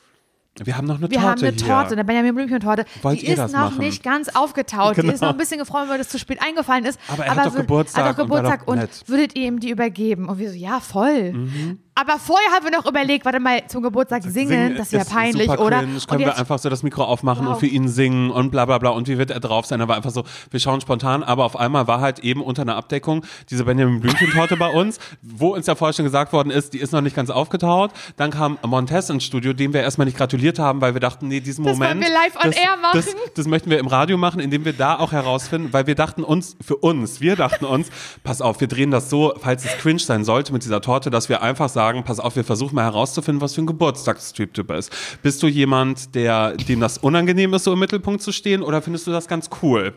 Wir haben noch eine wir Torte haben eine hier. Torte, eine Benjamin Blümchen-Torte. Die ist noch machen? nicht ganz aufgetaut. Die Genau. ist noch ein bisschen gefreut, weil das zu spät eingefallen ist. Aber er hat doch Geburtstag hat doch und Geburtstag und, nett. würdet ihr ihm die übergeben? Und wir so, ja, voll. Mhm. Aber vorher haben wir noch überlegt, warte mal, zum Geburtstag singen, Singen das wäre peinlich, oder? Cringe. Können wir einfach so das Mikro aufmachen Wow. und für ihn singen und bla bla bla und wie wird er drauf sein? Er war einfach so, wir schauen spontan, aber auf einmal war halt eben unter einer Abdeckung diese Benjamin Blümchen-Torte bei uns, wo uns ja vorher schon gesagt worden ist, die ist noch nicht ganz aufgetaut. Dann kam Montez ins Studio, dem wir erstmal nicht gratuliert haben, weil wir dachten, nee, diesen Das Moment. wollen wir live on das, air machen. Das, das möchten wir im Radio machen, indem wir da auch herausfinden, weil wir dachten uns, für uns, wir dachten uns, pass auf, wir drehen das so, falls es cringe sein sollte mit dieser Torte, dass wir einfach sagen, pass auf, wir versuchen mal herauszufinden, was für ein Geburtstagstyp ist. Bist du jemand, der, dem das unangenehm ist, so im Mittelpunkt zu stehen, oder findest du das ganz cool?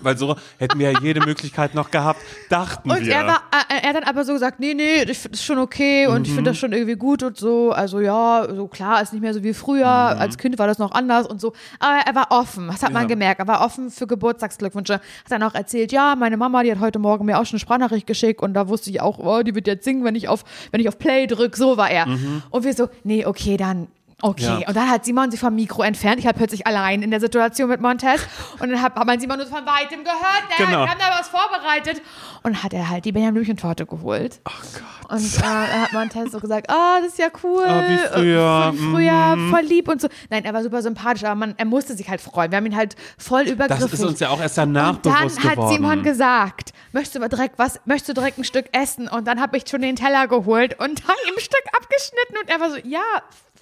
Weil so hätten wir ja jede Möglichkeit noch gehabt, dachten Und wir. er, war, äh, er hat dann aber so gesagt, nee, nee, ich finde das schon okay und ich Mhm. finde das schon irgendwie gut und so. Also ja, so klar, ist nicht mehr so wie früher. Mhm. Als Kind war das noch anders und so. Aber er war offen, das hat man Ja. gemerkt. Er war offen für Geburtstagsglückwünsche. Hat dann auch erzählt, ja, meine Mama, die hat heute Morgen mir auch schon eine Sprachnachricht geschickt und da wusste ich auch, oh, die wird jetzt singen, wenn ich auf, wenn ich auf Play drücke. So war er. Und wir so, nee, okay, dann Okay, Mhm. Ja. und dann hat Simon sich vom Mikro entfernt. Ich war plötzlich allein in der Situation mit Montez. Und dann hat, hat man Simon nur von weitem gehört. Der Genau. wir haben da was vorbereitet. Und hat er halt die Benjamin Blümchen-Torte geholt. Ach Gott. Und äh, dann hat Montez so gesagt, ah, das ist ja cool. Ah, wie früher, Äh, Wie früher, mhm. voll lieb und so. Nein, er war super sympathisch, aber man, er musste sich halt freuen. Wir haben ihn halt voll übergriffen. Das ist uns ja auch erst danach und dann bewusst hat geworden. Simon gesagt, möchtest du direkt was, möchtest du direkt ein Stück essen? Und dann habe ich schon den Teller geholt und dann ihm ein Stück abgeschnitten und er war so, ja,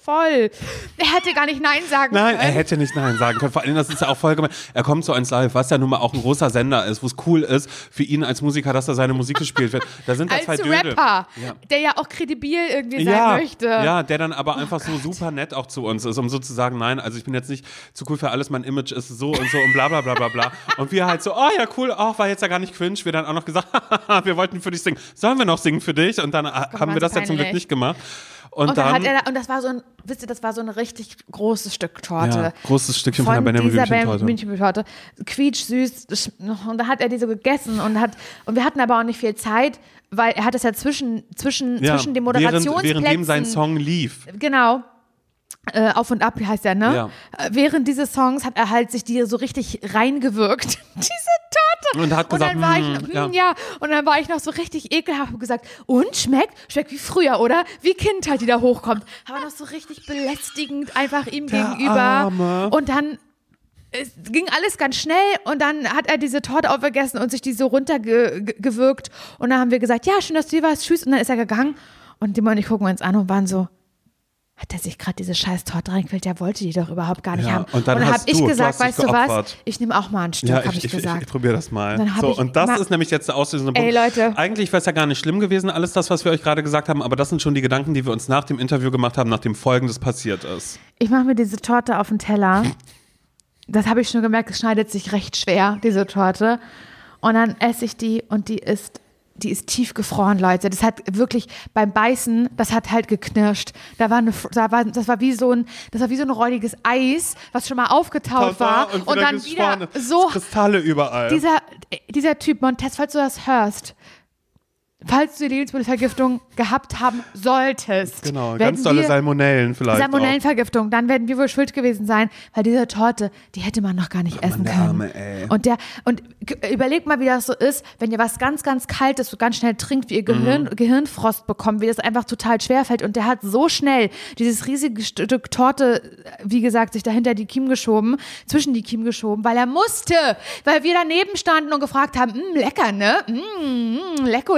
voll. Er hätte gar nicht Nein sagen Nein, können. er hätte nicht Nein sagen können. Vor allem, das ist ja auch voll gemein. Er kommt zu uns live, was ja nun mal auch ein großer Sender ist, wo es cool ist für ihn als Musiker, dass da seine Musik gespielt wird. Da sind da zwei Als Dödel. Rapper, Ja. der ja auch kredibil irgendwie sein Ja, möchte. ja, der dann aber einfach so super nett auch zu uns ist, um so zu sagen, nein, also ich bin jetzt nicht zu cool für alles, mein Image ist so und so und bla bla bla bla bla. Und wir halt so, oh ja, cool, ach, war jetzt ja gar nicht cringe. Wir dann auch noch gesagt, wir wollten für dich singen. Sollen wir noch singen für dich? Und dann äh, haben wir das ja zum Glück nicht gemacht. Und, Und dann, dann, hat er, und das war so ein, wisst ihr, das war so ein richtig großes Stück Torte. ja, großes Stückchen von, von der Benjamin Torte. Quietsch, süß. Und da hat er die so gegessen und hat, und wir hatten aber auch nicht viel Zeit, weil er hat das ja zwischen, zwischen, Ja, zwischen den während, Moderationsplätzen. währenddem sein Song lief. Genau. Äh, auf und ab heißt er, ne? Ja. Äh, Während dieses Songs hat er halt sich die so richtig reingewirkt. Diese Torte. Und hat gesagt, dann war ich, hm, hm, ja. ja. Und dann war ich noch so richtig ekelhaft und gesagt, und schmeckt? Schmeckt wie früher, oder? Wie Kindheit, die da hochkommt. Aber noch so richtig belästigend einfach ihm Der gegenüber. Arme. Und dann es ging alles ganz schnell und dann hat er diese Torte aufgegessen und sich die so runtergewirkt. Und dann haben wir gesagt, ja, schön, dass du hier warst, tschüss. Und dann ist er gegangen und Dimmer und ich gucken uns an und waren so, hat er sich gerade diese scheiß Torte reingequält? Der wollte die doch überhaupt gar nicht Ja, haben. und dann dann habe ich gesagt, weißt du was? Ich nehme auch mal ein Stück, Ja, habe ich, ich, ich, ich, gesagt. ich probiere das mal. Hab So, und das ist nämlich jetzt der auslösende Ey, Punkt. Leute. Eigentlich wäre es ja gar nicht schlimm gewesen, alles das, was wir euch gerade gesagt haben, aber das sind schon die Gedanken, die wir uns nach dem Interview gemacht haben, nachdem Folgendes passiert ist. Ich mache mir diese Torte auf den Teller. Das habe ich schon gemerkt, es schneidet sich recht schwer, diese Torte. Und dann esse ich die und die ist, die ist tiefgefroren, Leute. Das hat wirklich beim Beißen, das hat halt geknirscht. Da war eine, da war, das war wie so ein, das war wie so ein räudiges Eis, was schon mal aufgetaut war und, dann wieder so Kristalle überall. dieser, dieser Typ Montez, falls du das hörst, falls du die Lebensmittelvergiftung gehabt haben solltest, genau, ganz tolle wir- Salmonellen vielleicht. Salmonellenvergiftung, dann werden wir wohl schuld gewesen sein, weil diese Torte, die hätte man noch gar nicht essen der können. Arme, ey. Und der und überlegt mal, wie das so ist, wenn ihr was ganz ganz kaltes so ganz schnell trinkt, wie ihr Gehirn, Mhm. Gehirnfrost bekommt, wie das einfach total schwer fällt und der hat so schnell dieses riesige Stück Torte, wie gesagt, sich dahinter die Kiem geschoben, zwischen die Kiem geschoben, weil er musste, weil wir daneben standen und gefragt haben, "Mm, lecker, ne? Mm, mm, lecko,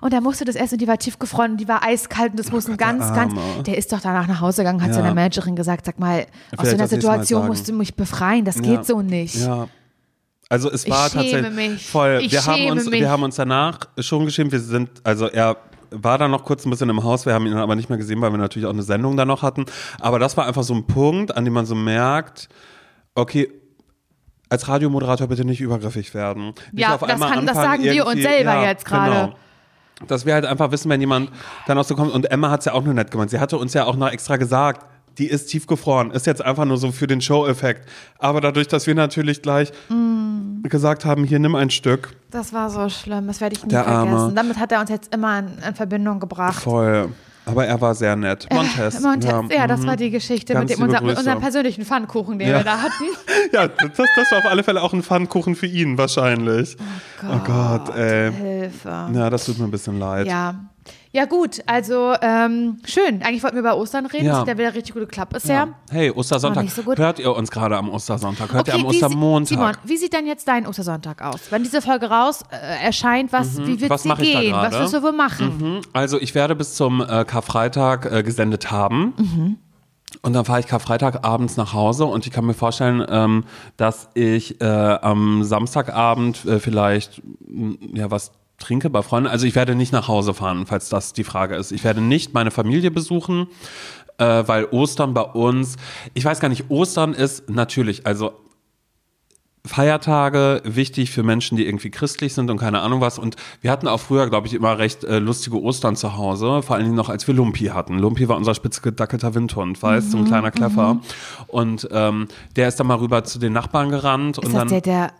Und er musste das essen und die war tiefgefroren und die war eiskalt und das muss ein ganz, ganz, der ist doch danach nach Hause gegangen, hat Ja. seiner Managerin gesagt, sag mal, aus Vielleicht so einer Situation musst du mich befreien, das Ja. geht so nicht. Ja. Also es war tatsächlich mich. voll. Ich wir haben uns, mich. wir haben uns danach schon geschämt. Wir sind, also er war dann noch kurz ein bisschen im Haus. Wir haben ihn aber nicht mehr gesehen, weil wir natürlich auch eine Sendung da noch hatten. Aber das war einfach so ein Punkt, an dem man so merkt, okay. Als Radiomoderator bitte nicht übergriffig werden. Nicht Ja, das kann- das sagen wir uns selber jetzt gerade. Genau. Dass wir halt einfach wissen, wenn jemand dann auch so kommt. Und Emma hat es ja auch nur nett gemeint. Sie hatte uns ja auch noch extra gesagt, die ist tiefgefroren. Ist jetzt einfach nur so für den Show-Effekt. Aber dadurch, dass wir natürlich gleich Mm. gesagt haben, hier nimm ein Stück. Das war so schlimm, das werde ich nie vergessen. Damit hat er uns jetzt immer in, in Verbindung gebracht. Voll. Aber er war sehr nett. Montez. Montez, ja, das mhm. war die Geschichte Ganz mit, dem, unser, mit unserem persönlichen Pfannkuchen, den Ja. wir da hatten. Ja, das, das war auf alle Fälle auch ein Pfannkuchen für ihn wahrscheinlich. Oh Gott, ey. Hilfe. Ja, das tut mir ein bisschen leid. Ja. Ja, gut, also ähm, schön. Eigentlich wollten wir über Ostern reden. Ja. Das hat ja wieder richtig gut geklappt bisher. Hey, Ostersonntag. So. Hört ihr uns gerade am Ostersonntag? Hört ihr am wie sie- Ostermontag? Simon, wie sieht denn jetzt dein Ostersonntag aus? Wenn diese Folge raus äh, erscheint, was, wie wird Mhm. Sie gehen? Was wirst du wohl machen? Mhm. Also ich werde bis zum äh, Karfreitag äh, gesendet haben. Mhm. Und dann fahre ich Karfreitag abends nach Hause und ich kann mir vorstellen, ähm, dass ich äh, am Samstagabend äh, vielleicht ja was trinke bei Freunden. Also ich werde nicht nach Hause fahren, falls das die Frage ist. Ich werde nicht meine Familie besuchen, äh, weil Ostern bei uns, ich weiß gar nicht, Ostern ist natürlich, also Feiertage wichtig für Menschen, die irgendwie christlich sind und keine Ahnung was. Und wir hatten auch früher, glaube ich, immer recht äh, lustige Ostern zu Hause, vor allen Dingen noch, als wir Lumpi hatten. Lumpi war unser spitzgedackelter Windhund, weißt, so ein kleiner Kleffer. Und ähm, der ist dann mal rüber zu den Nachbarn gerannt Ist und das dann. der, der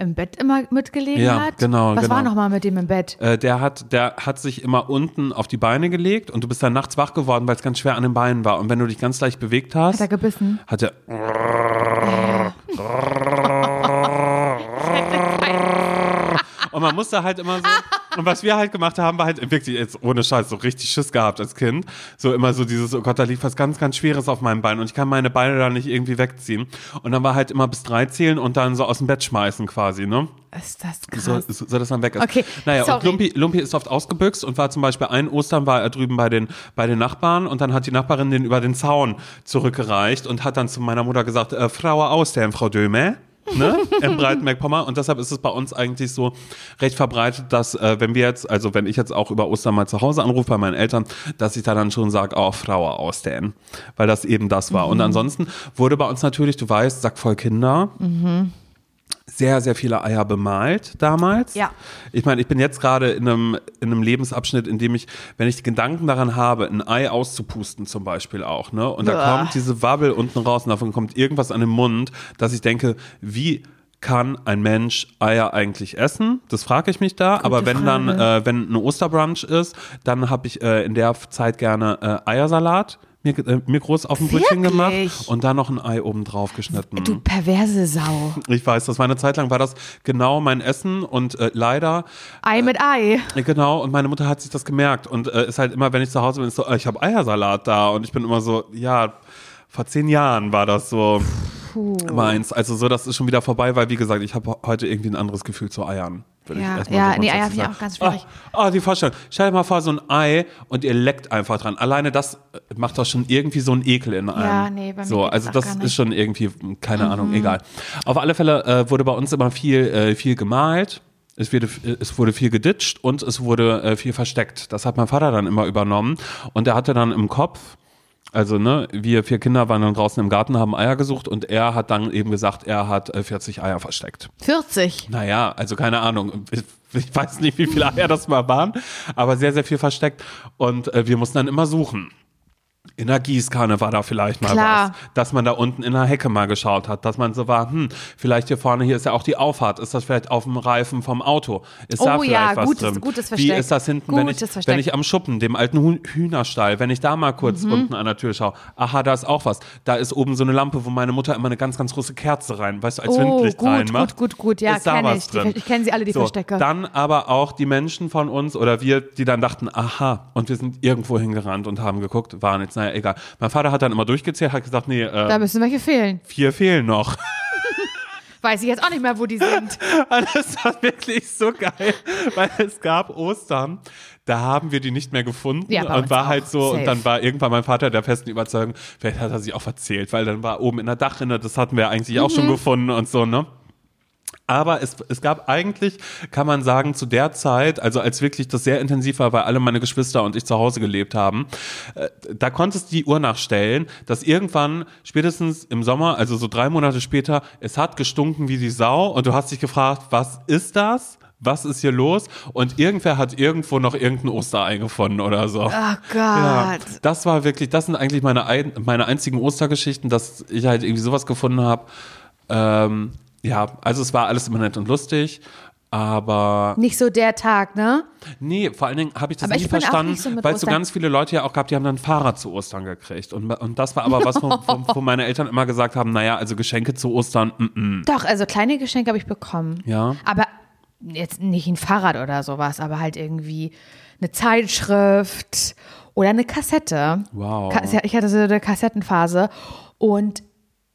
im Bett immer mitgelegen Ja, hat? genau, Was genau. war nochmal mit dem im Bett? Äh, der hat, der hat sich immer unten auf die Beine gelegt und du bist dann nachts wach geworden, weil es ganz schwer an den Beinen war. Und wenn du dich ganz leicht bewegt hast, Hat er gebissen? hat er Und man musste halt immer so. Und was wir halt gemacht haben, war halt wirklich jetzt ohne Scheiß so richtig Schiss gehabt als Kind. So immer so dieses, oh Gott, da liegt was ganz, ganz Schweres auf meinem Bein und ich kann meine Beine da nicht irgendwie wegziehen. Und dann war halt immer bis drei zählen und dann so aus dem Bett schmeißen quasi, ne? Ist das krass. So, so, so dass man weg ist. Okay, Naja, sorry. und Lumpi, Lumpi ist oft ausgebüxt und war zum Beispiel ein Ostern war er drüben bei den, bei den Nachbarn und dann hat die Nachbarin den über den Zaun zurückgereicht und hat dann zu meiner Mutter gesagt, äh, Frau Austern, Frau Döme. Ne? Im Breitenberg-Pommern. Und deshalb ist es bei uns eigentlich so recht verbreitet, dass, äh, wenn wir jetzt, also wenn ich jetzt auch über Ostern mal zu Hause anrufe bei meinen Eltern, dass ich da dann schon sage, oh, Frau Austern. Weil das eben das war. Mhm. Und ansonsten wurde bei uns natürlich, du weißt, Sack voll Kinder sehr, sehr viele Eier bemalt damals. Ja. Ich meine, ich bin jetzt gerade in einem, in einem Lebensabschnitt, in dem ich, wenn ich Gedanken daran habe, ein Ei auszupusten zum Beispiel auch, ne? Und da Uah. kommt diese Wabbel unten raus und davon kommt irgendwas an den Mund, dass ich denke, wie kann ein Mensch Eier eigentlich essen? Das frage ich mich da. Aber wenn dann, Frage. äh, wenn ein Osterbrunch ist, dann habe ich äh, in der Zeit gerne äh, Eiersalat mir, äh, mir groß auf dem Brötchen gemacht und dann noch ein Ei oben drauf geschnitten. Du perverse Sau. Ich weiß, das war eine Zeit lang, war das genau mein Essen und äh, leider, Ei mit Ei. äh, genau, und meine Mutter hat sich das gemerkt und äh, ist halt immer, wenn ich zu Hause bin, ist so, äh, ich habe Eiersalat da und ich bin immer so, ja, vor zehn Jahren war das so meins. Also so, das ist schon wieder vorbei, weil wie gesagt, ich habe heute irgendwie ein anderes Gefühl zu Eiern. Ja, ja, so nee, Eier finde ich auch ganz schwierig. Ah, ah, die Vorstellung. Stell dir mal vor, so ein Ei und ihr leckt einfach dran. Alleine das äh, macht doch schon irgendwie so einen Ekel in einem. Ja, nee, bei mir So, also das ist. Mhm. schon irgendwie, keine Ahnung, egal. Auf alle Fälle äh, wurde bei uns immer viel, äh, viel gemalt. Es wurde, es wurde viel geditscht und es wurde äh, viel versteckt. Das hat mein Vater dann immer übernommen. Und er hatte dann im Kopf, also ne, wir vier Kinder waren dann draußen im Garten, haben Eier gesucht und er hat dann eben gesagt, er hat äh, 40 Eier versteckt. 40. Naja, also keine Ahnung. Ich, ich weiß nicht, wie viele Eier das mal waren, aber sehr, sehr viel versteckt. Und äh, wir mussten dann immer suchen. In der Gießkanne war da vielleicht mal Klar. was. Dass man da unten in der Hecke mal geschaut hat. Dass man so war, hm, vielleicht hier vorne, hier ist ja auch die Auffahrt. Ist das vielleicht auf dem Reifen vom Auto? Ist da Oh vielleicht ja, was gutes- drin? gutes Wie Versteck. ist das hinten, wenn ich, Versteck. wenn ich am Schuppen, dem alten Hühnerstall, wenn ich da mal kurz Mhm. unten an der Tür schaue? Aha, da ist auch was. Da ist oben so eine Lampe, wo meine Mutter immer eine ganz, ganz große Kerze rein, weißt du, als Oh, Windlicht gut, reinmacht. gut, gut, gut. Ja, ist da kenn was ich. Drin. Ich kenn sie alle, die so, Verstecke. Dann aber auch die Menschen von uns oder wir, die dann dachten, aha, und wir sind irgendwo hingerannt und haben geguckt, waren jetzt, naja, egal. Mein Vater hat dann immer durchgezählt, hat gesagt, nee, Da äh, müssen welche fehlen. vier fehlen noch. Weiß ich jetzt auch nicht mehr, wo die sind. Das war wirklich so geil, weil es gab Ostern, da haben wir die nicht mehr gefunden Ja, und war auch. halt so, Safe. und dann war irgendwann mein Vater der festen Überzeugung, vielleicht hat er sich auch verzählt, weil dann war oben in der Dachrinne, das hatten wir eigentlich auch Mhm. schon gefunden und so, ne? Aber es, es gab eigentlich, kann man sagen, zu der Zeit, also als wirklich das sehr intensiv war, weil alle meine Geschwister und ich zu Hause gelebt haben, äh, da konntest du die Uhr nachstellen, dass irgendwann, spätestens im Sommer, also so drei Monate später, es hat gestunken wie die Sau und du hast dich gefragt, was ist das? Was ist hier los? Und irgendwer hat irgendwo noch irgendein Osterei gefunden oder so. Oh Ja, Gott. das war wirklich, das sind eigentlich meine, ein, meine einzigen Ostergeschichten, dass ich halt irgendwie sowas gefunden habe. Ähm, ja, also es war alles immer nett und lustig, aber Nicht so der Tag, ne? nee, vor allen Dingen habe ich das Aber nie ich verstanden, so weil es so ganz viele Leute ja auch gab, die haben dann ein Fahrrad zu Ostern gekriegt. Und, und das war aber was, wo, wo, wo meine Eltern immer gesagt haben, naja, also Geschenke zu Ostern, mm, mm. Doch, also kleine Geschenke habe ich bekommen. Ja. Aber jetzt nicht ein Fahrrad oder sowas, aber halt irgendwie eine Zeitschrift oder eine Kassette. Wow. Ich hatte so eine Kassettenphase und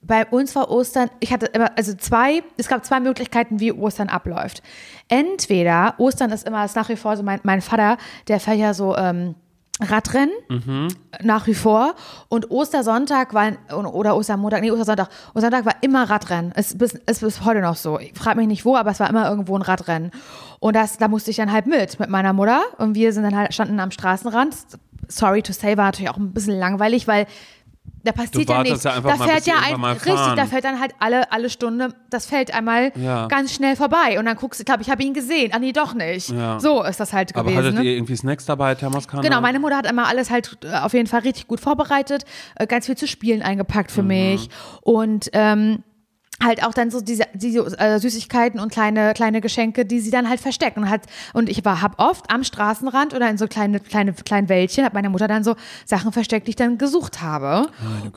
bei uns war Ostern, ich hatte immer, also zwei, es gab zwei Möglichkeiten, wie Ostern abläuft. Entweder, Ostern ist immer, ist nach wie vor so, mein, mein Vater, der fährt ja so ähm, Radrennen, nach wie vor. Und Ostersonntag war, oder Ostermontag, nee, Ostersonntag, Ostersonntag war immer Radrennen. Ist bis, ist bis heute noch so. Ich frage mich nicht wo, aber es war immer irgendwo ein Radrennen. Und das, da musste ich dann halt mit, mit meiner Mutter. Und wir sind dann halt, standen am Straßenrand. Sorry to say, war natürlich auch ein bisschen langweilig, weil da passiert ja nichts. ja da fährt ja mal richtig, da fährt dann halt alle, alle Stunde das Feld einmal Ja. ganz schnell vorbei. Und dann guckst du, ich glaube, ich habe ihn gesehen. Ah, nee, doch nicht. Ja. So ist das halt Aber gewesen. hattet ne? ihr irgendwie Snacks dabei, Thermoskanne? Genau, meine Mutter hat immer alles halt äh, auf jeden Fall richtig gut vorbereitet, äh, ganz viel zu spielen eingepackt Mhm. für mich und ähm, halt auch dann so diese, diese äh, Süßigkeiten und kleine kleine Geschenke, die sie dann halt versteckt und hat und ich war hab oft am Straßenrand oder in so kleine kleine kleinen Wäldchen hat meine Mutter dann so Sachen versteckt, die ich dann gesucht habe.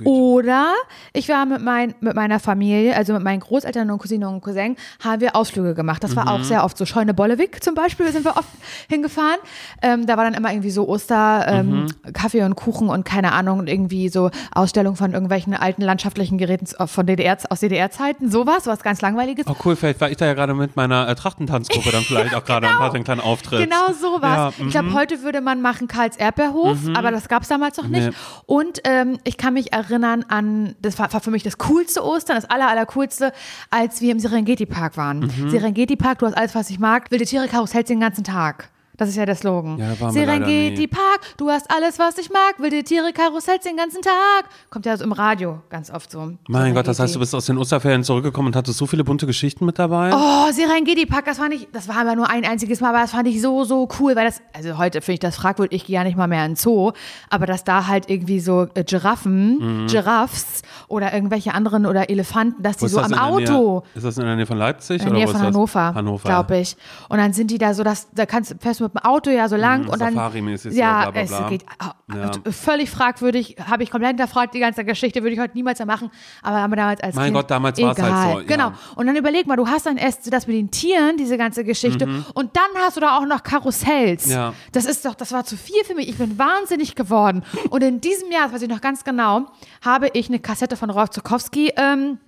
Oder ich war mit mein mit meiner Familie, also mit meinen Großeltern und Cousinen und Cousin, haben wir Ausflüge gemacht. Das war Mhm. auch sehr oft so Scheune Bollewig zum Beispiel sind wir oft hingefahren. Ähm, da war dann immer irgendwie so Oster ähm, Mhm. Kaffee und Kuchen und keine Ahnung und irgendwie so Ausstellung von irgendwelchen alten landschaftlichen Geräten von DDR aus DDR-Zeiten, sowas, was ganz langweiliges. Oh cool, vielleicht war ich da ja gerade mit meiner äh, Trachtentanzgruppe dann vielleicht auch gerade und hatte einen kleinen Auftritt. Genau sowas. Ja, ich glaube, mhm. heute würde man machen Karls Erdbeerhof, aber das gab es damals noch nicht. Nee. Und ähm, ich kann mich erinnern an, das war, war für mich das coolste Ostern, das aller, aller coolste, als wir im Serengeti-Park waren. Mhm. Serengeti-Park, du hast alles, was ich mag. Wilde Tiere Karussell den ganzen Tag. Das ist ja der Slogan. Ja, waren Serengeti. Park, du hast alles, was ich mag. Wilde Tiere Karussell den ganzen Tag. Kommt ja so im Radio ganz oft so. Mein Gott, das heißt, du Serengeti. bist aus den Osterferien zurückgekommen und hattest so viele bunte Geschichten mit dabei. Oh, Serengeti Park, das fand ich, das war aber nur ein einziges Mal, aber das fand ich so, so cool, weil das, also heute finde ich das fragwürdig, ich gehe ja nicht mal mehr in den Zoo, aber dass da halt irgendwie so äh, Giraffen, Giraffes oder irgendwelche anderen oder Elefanten, dass die so das am Auto. Nähe, ist das in der Nähe von Leipzig? In der Nähe von? Hannover, Hannover. glaube ich. Und dann sind die da so, dass da kannst fährst du mit dem Auto ja so lang und dann Mhm, Safari-mäßig so, ja, bla, bla, bla. es geht ah, Ja. völlig fragwürdig, habe ich komplett hinterfragt die ganze Geschichte, würde ich heute niemals mehr machen, aber haben wir damals als Mein kind Gott, damals war's halt egal. so, ja. Genau. Und dann überleg mal, du hast dann erst das mit den Tieren, diese ganze Geschichte und dann hast du da auch noch Karussells. Mhm. Ja. Das ist doch, das war zu viel für mich. Ich bin wahnsinnig geworden. Und in diesem Jahr, das weiß ich noch ganz genau, habe ich eine Kassette von Rolf Zukowski ähm, äh,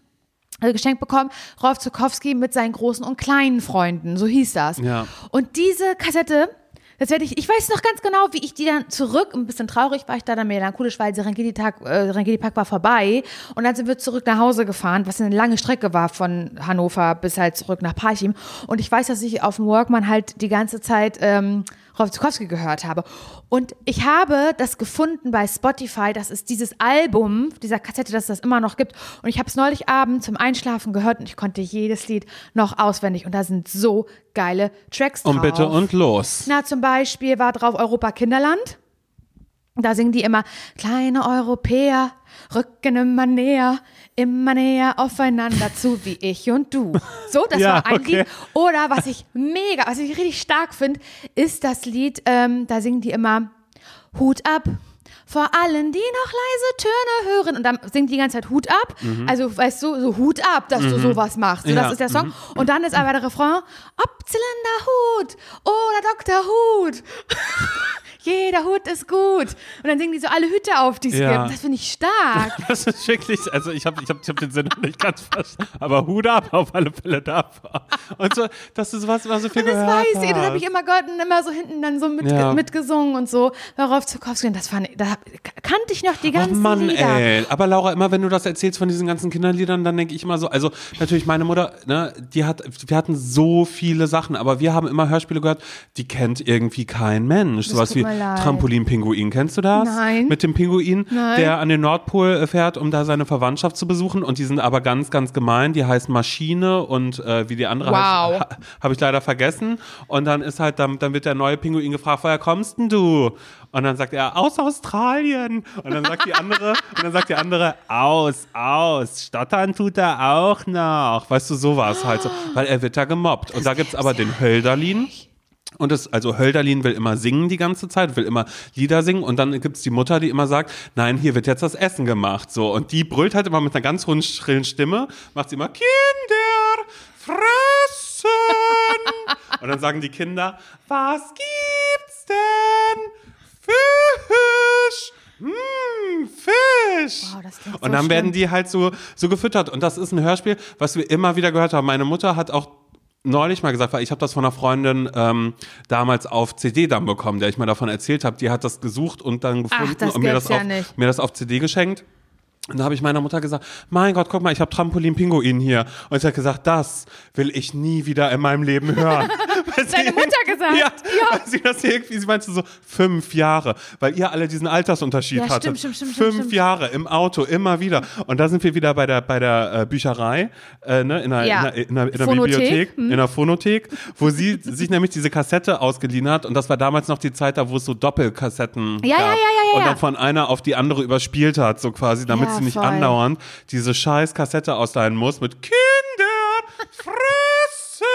geschenkt bekommen. Rolf Zukowski mit seinen großen und kleinen Freunden, so hieß das. Ja. Und diese Kassette, das werde ich, ich weiß noch ganz genau, wie ich die dann zurück, ein bisschen traurig war ich da dann melancholisch, weil Serengeti-Tag, äh, Serengeti-Park war vorbei. Und dann sind wir zurück nach Hause gefahren, was eine lange Strecke war von Hannover bis halt zurück nach Parchim. Und ich weiß, dass ich auf dem Walkman halt die ganze Zeit ähm, Rolf Zukowski gehört habe. Und ich habe das gefunden bei Spotify, das ist dieses Album, dieser Kassette, dass es das immer noch gibt. Und ich habe es neulich Abend zum Einschlafen gehört und ich konnte jedes Lied noch auswendig. Und da sind so geile Tracks drauf. Und bitte und los. Na, zum Beispiel war drauf Europa Kinderland. Da singen die immer, kleine Europäer rücken immer näher, immer näher aufeinander zu, wie ich und du. So, das Ja, war ein okay. Lied. Oder was ich mega, was ich richtig stark finde, ist das Lied, ähm, da singen die immer Hut ab. Vor allen, die noch leise Töne hören. Und dann singt die die ganze Zeit Hut ab. Also, weißt du, so Hut ab, dass du sowas machst. So, Ja, das ist der Song. Und dann ist aber der Refrain, ob Zylinderhut oder Dr. Hut. Jeder Hut ist gut. Und dann singen die so alle Hüte auf, die es Ja. gibt. Das finde ich stark. Das ist wirklich, also ich habe ich hab, ich hab den Sinn noch nicht ganz verstanden, aber Hut ab auf alle Fälle davor. Und so, das ist was, was so viel Und das gehört weiß ich. Das habe ich immer gehört und immer so hinten dann so mit, Ja. mitgesungen und so. Darauf Zukowski. Und das fand ich, da kannte ich noch die Oh ganzen Mann, Lieder. ey. Aber Laura, immer wenn du das erzählst von diesen ganzen Kinderliedern, dann denke ich immer so, also natürlich meine Mutter, ne, die hat, wir hatten so viele Sachen, aber wir haben immer Hörspiele gehört, die kennt irgendwie kein Mensch. Sowas tut wie. Trampolin-Pinguin, kennst du das? Nein. Mit dem Pinguin, Nein. der an den Nordpol äh, fährt, um da seine Verwandtschaft zu besuchen und die sind aber ganz, ganz gemein, die heißt Maschine und äh, wie die andere Wow. heißt, ha, habe ich leider vergessen und dann ist halt, dann, dann wird der neue Pinguin gefragt, woher kommst denn du? Und dann sagt er, aus Australien. Und dann sagt die andere, und dann sagt die andere, aus, aus. Stottern tut er auch noch. Weißt du, sowas halt so. Weil er wird da gemobbt. Und da gibt's aber den Hölderlin. Und das, also Hölderlin will immer singen die ganze Zeit, will immer Lieder singen und dann gibt's die Mutter, die immer sagt, nein, hier wird jetzt das Essen gemacht. So. Und die brüllt halt immer mit einer ganz hohen, schrillen Stimme, macht sie immer, Kinder, fressen! Und dann sagen die Kinder, was gibt's denn? Fisch! Hm, Fisch! Wow, das klingt und so dann werden schlimm. die halt so, so gefüttert. Und das ist ein Hörspiel, was wir immer wieder gehört haben. Meine Mutter hat auch neulich mal gesagt, weil ich habe das von einer Freundin ähm, damals auf CD dann bekommen, der ich mal davon erzählt habe. Die hat das gesucht und dann gefunden das und mir das, ja auf, nicht. mir das auf CD geschenkt. Und da habe ich meiner Mutter gesagt, mein Gott, guck mal, ich habe Trampolin-Pinguin hier. Und sie hat gesagt, das will ich nie wieder in meinem Leben hören. Deine Mutter gesagt? Ja, Ja. weil sie das irgendwie, sie meinte so, fünf Jahre, weil ihr alle diesen Altersunterschied Ja, hattet. stimmt, stimmt, stimmt, fünf stimmt. Jahre im Auto, immer wieder. Und da sind wir wieder bei der, bei der äh, Bücherei, äh, ne, in der, Ja. in der, in der, in der Bibliothek, hm. in der Phonothek, wo sie sich nämlich diese Kassette ausgeliehen hat. Und das war damals noch die Zeit, da wo es so Doppelkassetten Ja, gab. ja, ja, ja, Und ja. dann von einer auf die andere überspielt hat, so quasi, damit Ja, sie nicht voll. andauernd diese scheiß Kassette ausleihen muss mit Kinder fressen,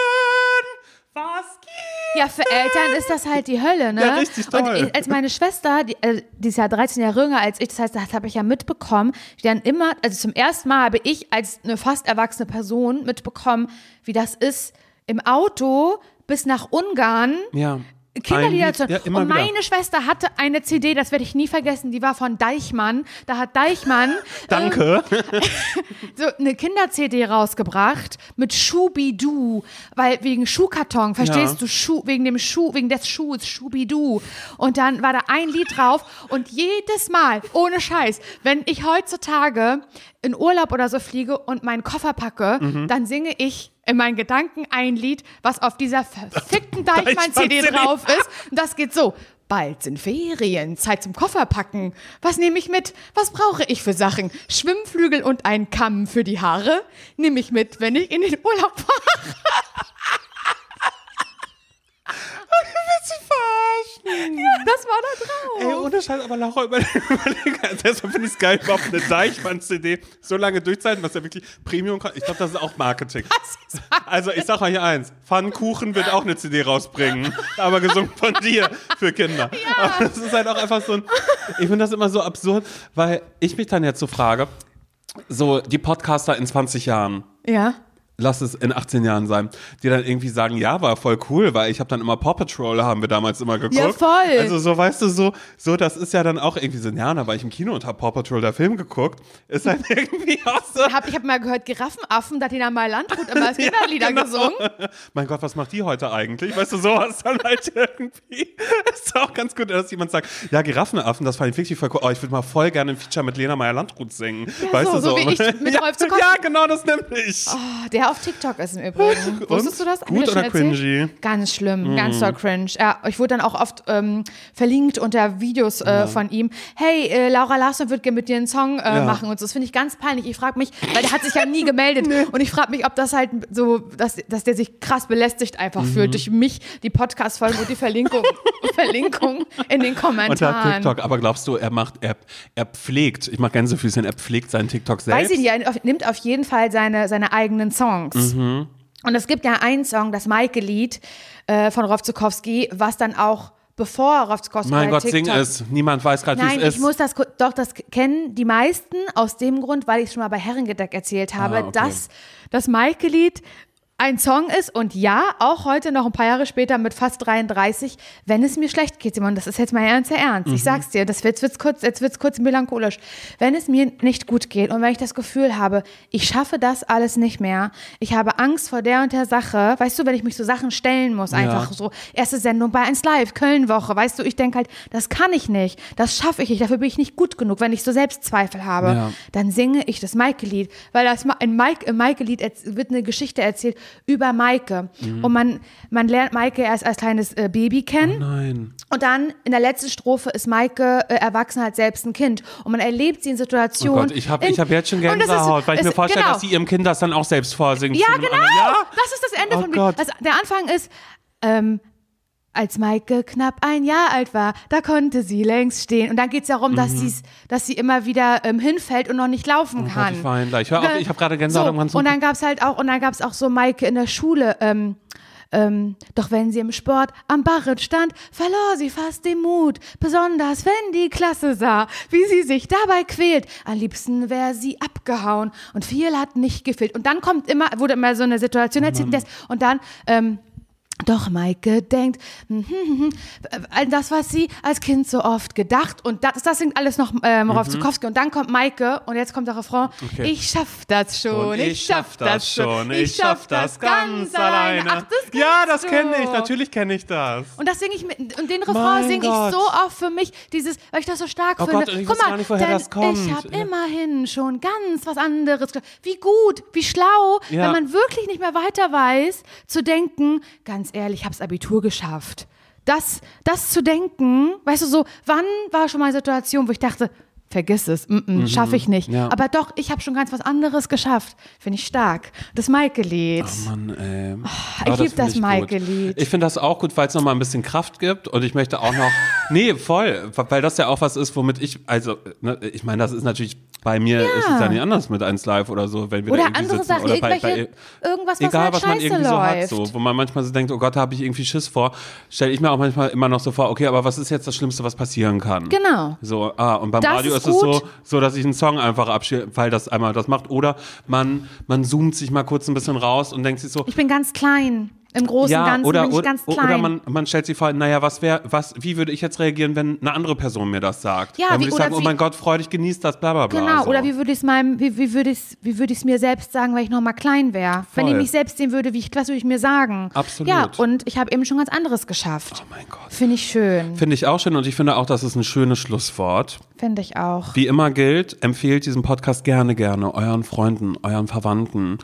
was gibt's? Ja, für Eltern ist das halt die Hölle, ne? Ja, richtig toll. Und ich, als meine Schwester, die, äh, die ist ja 13 Jahre jünger als ich, das heißt, das habe ich ja mitbekommen, die dann immer, also zum ersten Mal habe ich als eine fast erwachsene Person mitbekommen, wie das ist, im Auto bis nach Ungarn Ja. Kinderlieder zu ja, immer Und wieder. meine Schwester hatte eine CD, das werde ich nie vergessen, die war von Deichmann. Da hat Deichmann Danke. so eine Kinder-CD rausgebracht mit Schubidu, weil wegen Schuhkarton, verstehst Ja. du, Schuh, wegen dem Schuh, wegen des Schuhs, Schubidu. Und dann war da ein Lied drauf und jedes Mal, ohne Scheiß, wenn ich heutzutage in Urlaub oder so fliege und meinen Koffer packe, Mhm. dann singe ich in meinen Gedanken ein Lied, was auf dieser verfickten Deichmann-CD drauf ist. Und das geht so. Bald sind Ferien, Zeit zum Koffer packen. Was nehme ich mit? Was brauche ich für Sachen? Schwimmflügel und ein Kamm für die Haare? Nehme ich mit, wenn ich in den Urlaub fahre. Das war da drauf. Ey, ohne Scheiß, aber Laura, überleg, überleg, deshalb finde ich es geil, überhaupt eine Deichmann-CD so lange durchzuhalten, was ja wirklich Premium Ich glaube, das ist auch Marketing. Also, ich sag euch hier eins: Pfannkuchen wird auch eine CD rausbringen, aber gesungen von dir für Kinder. Aber das ist halt auch einfach so ein. Ich finde das immer so absurd, weil ich mich dann jetzt so frage: so, die Podcaster in 20 Jahren. Ja. Lass es in 18 Jahren sein, die dann irgendwie sagen, ja, war voll cool, weil ich habe dann immer Paw Patrol, haben wir damals immer geguckt. Ja, voll. Also so, weißt du, so, so, das ist ja dann auch irgendwie so, ja, da war ich im Kino und habe Paw Patrol, der Film geguckt, ist dann irgendwie auch so. Hab, ich habe mal gehört, Giraffenaffen, da hat Tina mal Landgut immer als Kinderlieder genau. gesungen. Mein Gott, was macht die heute eigentlich? Weißt du, sowas dann halt irgendwie. Ist auch ganz gut, dass jemand sagt, ja, Giraffenaffen, das fand ich wirklich voll cool. Oh, ich würde mal voll gerne ein Feature mit Lena Meyer-Landrut singen. weißt so, du, so wie ich mit ja, Rolf Zukowski. Ja, genau, das nämlich. Oh, der auf TikTok ist im Übrigen. Wusstest du das? Gut oder cringy? Ganz schlimm, ganz doll cringe. Ja, ich wurde dann auch oft ähm, verlinkt unter Videos äh, von ihm. Hey, äh, Laura Larsson wird gerne mit dir einen Song äh, Ja. machen und so. Das finde ich ganz peinlich. Ich frage mich, weil der hat sich ja nie gemeldet. Und ich frage mich, ob das halt so, dass, dass der sich krass belästigt einfach Mhm. fühlt durch mich, die Podcast-Folgen und die Verlinkung, Verlinkung in den Unter Kommentaren. TikTok, aber glaubst du, er macht, er, er pflegt, ich mach Gänsefüßchen, er pflegt seinen TikTok selbst? Weiß ich nicht, er nimmt auf jeden Fall seine, seine eigenen Songs. Mhm. Und es gibt ja einen Song, das Maike-Lied äh, von Rolf Zukowski, was dann auch bevor Rolf Zukowski Mein Gott, TikTok, sing es. Niemand weiß gerade, wie Nein, es ist. ich muss das, doch, das kennen die meisten aus dem Grund, weil ich es schon mal bei Herrengedeck erzählt habe, Ah, okay. dass das Maike-Lied ein Song ist und ja, auch heute noch ein paar Jahre später mit fast 33, wenn es mir schlecht geht, Simon, das ist jetzt mal ernster Ernst. Mhm. Ich sag's dir, das wird, wird's kurz, jetzt wird's kurz melancholisch. Wenn es mir nicht gut geht und wenn ich das Gefühl habe, ich schaffe das alles nicht mehr, ich habe Angst vor der und der Sache, weißt du, wenn ich mich so Sachen stellen muss, einfach so, erste Sendung bei 1 Live, Köln-Woche, weißt du, ich denke halt, das kann ich nicht, das schaffe ich nicht, dafür bin ich nicht gut genug, wenn ich so Selbstzweifel habe, Ja. dann singe ich das Maike-Lied, weil das Ma- in Mike, im Maike-Lied wird eine Geschichte erzählt über Maike und man, man lernt Maike erst als kleines äh, Baby kennen Nein. und dann in der letzten Strophe ist Maike äh, erwachsen als selbst ein Kind und man erlebt sie in Oh Situationen. Gott, ich habe hab jetzt schon das ist- Gänsehaut, weil ich mir es- vorstelle, genau. dass sie ihrem Kind das dann auch selbst vorsingt. Ja, genau. Ja? Das ist das Ende Oh von Gott. Also, der Anfang ist, ähm, als Maike knapp ein Jahr alt war, da konnte sie längst stehen. Und dann geht es darum, dass, sie's, dass sie immer wieder ähm, hinfällt und noch nicht laufen Mhm. Oh Gott, kann. ich weine gleich. Hör auf, ich habe gerade Gänsehaut so, am ganzen Und dann gab's halt auch, und dann gab's auch so Maike in der Schule, ähm, ähm, doch wenn sie im Sport am Barren stand, verlor sie fast den Mut. Besonders wenn die Klasse sah, wie sie sich dabei quält. Am liebsten wäre sie abgehauen und viel hat nicht gefehlt. Und dann kommt immer, wurde immer so eine Situation erzählt und das- und dann, ähm, Doch Maike denkt hm, hm, hm, hm, das, was sie als Kind so oft gedacht und das, das singt alles noch äh, Morav Zukowski und dann kommt Maike und jetzt kommt der Refrain. Okay. Ich schaff das schon, Und ich schaff das schon, ich schaff das ganz alleine. Ach, das ja, das kenne ich, natürlich kenne ich das. Und das singe ich mit, und den Refrain singe ich so oft für mich, dieses, weil ich das so stark Oh finde. Gott, ich Guck mal, nicht, woher das kommt. ich habe Ja. immerhin schon ganz was anderes. Wie gut, wie schlau, Ja. wenn man wirklich nicht mehr weiter weiß, zu denken, ganz ehrlich, ich habe das Abitur geschafft. Das, das zu denken, weißt du so, wann war schon mal eine Situation, wo ich dachte, vergiss es, mm -mm, schaffe ich nicht. Mhm. Ja. Aber doch, ich habe schon ganz was anderes geschafft. Finde ich stark. Das Maike-Lied. Oh Mann, ey. ich Aber lieb find das. Maike-Lied. Ich finde das auch gut, weil es nochmal ein bisschen Kraft gibt und ich möchte auch noch, nee, voll, weil das ja auch was ist, womit ich, also, ne, ich meine, das ist natürlich, bei mir ist es ja nicht anders mit 1 Live oder so, wenn wir Oder da irgendwie andere sitzen. Sachen, oder bei, bei, irgendwas, was egal, halt was man irgendwie so läuft. hat, so, wo man manchmal so denkt, oh Gott, da habe ich irgendwie Schiss vor, stelle ich mir auch manchmal immer noch so vor, okay, aber was ist jetzt das Schlimmste, was passieren kann? Genau. So, ah, und beim Das Radio ist ist, es so, so, dass ich einen Song einfach abspiele, weil das einmal das macht. Oder man, man zoomt sich mal kurz ein bisschen raus und denkt sich so, Ich bin ganz klein. Im Großen und Ganzen oder, bin ich oder, ganz klein. oder man, man stellt sich vor, naja, was wäre, was, wie würde ich jetzt reagieren, wenn eine andere Person mir das sagt? Ja, Dann wie- würde ich sagen, oh mein Gott, freu dich, genieß das, bla bla bla. Genau, so. oder wie würde ich es meinem, wie, wie würde ich es, wie würde ich es mir selbst sagen, weil ich noch mal klein wäre? Wenn ich mich selbst sehen würde, wie ich, was würde ich mir sagen? Absolut. Ja, und ich habe eben schon ganz anderes geschafft. Oh mein Gott. Finde ich schön. Finde ich auch schön und ich finde auch, das ist ein schönes Schlusswort. Finde ich auch. Wie immer gilt, empfehlt diesen Podcast gerne, gerne euren Freunden, euren Verwandten,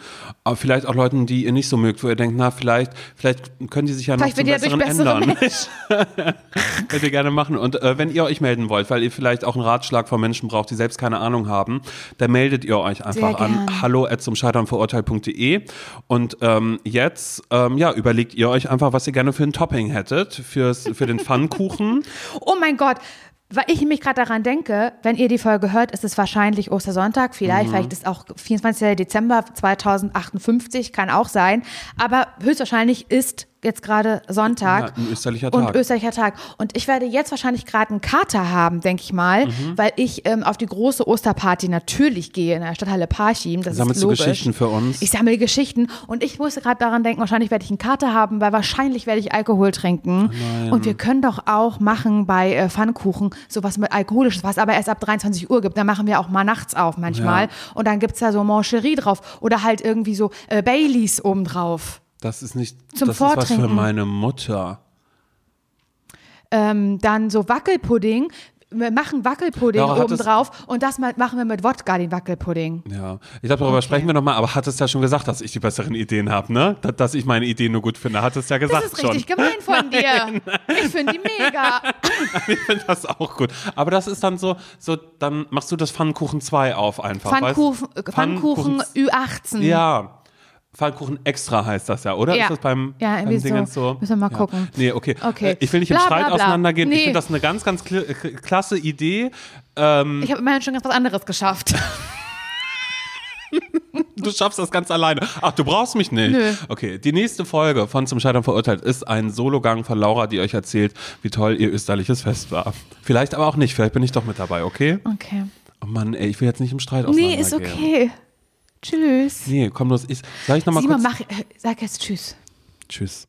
aber vielleicht auch Leuten, die ihr nicht so mögt, wo ihr denkt, na, vielleicht, vielleicht können die sich ja noch Vielleicht zum ihr dadurch Besseren bessere ändern. Könnt ihr gerne machen. Und äh, wenn ihr euch melden wollt, weil ihr vielleicht auch einen Ratschlag von Menschen braucht, die selbst keine Ahnung haben, dann meldet ihr euch einfach an hallo zum Scheitern verurteilt.de und ähm, jetzt ähm, ja, überlegt ihr euch einfach, was ihr gerne für ein Topping hättet fürs, für den Pfannkuchen. Oh mein Gott. Weil ich mich gerade daran denke, wenn ihr die Folge hört, ist es wahrscheinlich Ostersonntag, vielleicht, Mhm. vielleicht ist auch 24. Dezember 2058, kann auch sein. Aber höchstwahrscheinlich ist jetzt gerade Sonntag. Ja, ein österlicher Und Tag. österlicher Tag. Und ich werde jetzt wahrscheinlich gerade einen Kater haben, denke ich mal, Mhm. weil ich ähm, auf die große Osterparty natürlich gehe in der Stadthalle Parchim. Das Sammelst ist du logisch. Geschichten für uns? Ich sammle Geschichten und ich musste gerade daran denken, wahrscheinlich werde ich einen Kater haben, weil wahrscheinlich werde ich Alkohol trinken. und wir können doch auch machen bei äh, Pfannkuchen sowas mit Alkoholisches, was aber erst ab 23 Uhr gibt. Da machen wir auch mal nachts auf manchmal. Ja. Und dann gibt's da so Mancherie drauf oder halt irgendwie so äh, Baileys obendrauf. Das ist nicht, Zum das ist was für meine Mutter. Ähm, dann so Wackelpudding. Wir machen Wackelpudding Laura, oben drauf und das mal- machen wir mit Wodka, den Wackelpudding. Ja, ich glaube, darüber Okay. sprechen wir nochmal, aber hat es ja schon gesagt, dass ich die besseren Ideen habe, ne? Dass, dass ich meine Ideen nur gut finde, hat es ja gesagt Das ist schon. richtig gemein von dir. Ich finde die mega. Ich finde das auch gut. Aber das ist dann so, so dann machst du das Pfannkuchen 2 auf einfach. Pfannkuchen, weißt? äh, Pfannkuchen Ü18. Ja. Pfannkuchen extra heißt das ja, oder? Ja. Ist das beim, Ja, beim irgendwie so. Dingens so? Müssen wir mal ja. gucken. Nee, okay. Okay. Äh, Ich will nicht im Bla, Streit bla, bla. auseinandergehen. Ich Nee. finde das eine ganz, ganz kl äh, klasse Idee. Ähm, Ich habe immerhin schon ganz was anderes geschafft. Du schaffst das ganz alleine. Ach, du brauchst mich nicht. Nö. Okay, die nächste Folge von Zum Scheitern verurteilt ist ein Sologang von Laura, die euch erzählt, wie toll ihr österliches Fest war. Vielleicht aber auch nicht, vielleicht bin ich doch mit dabei, okay? Okay. Oh Mann, ey, ich will jetzt nicht im Streit Nee, ist auseinandergehen. okay. Tschüss. Nee, komm los. Ich, sag ich nochmal kurz? mach, äh, sag jetzt Tschüss. Tschüss.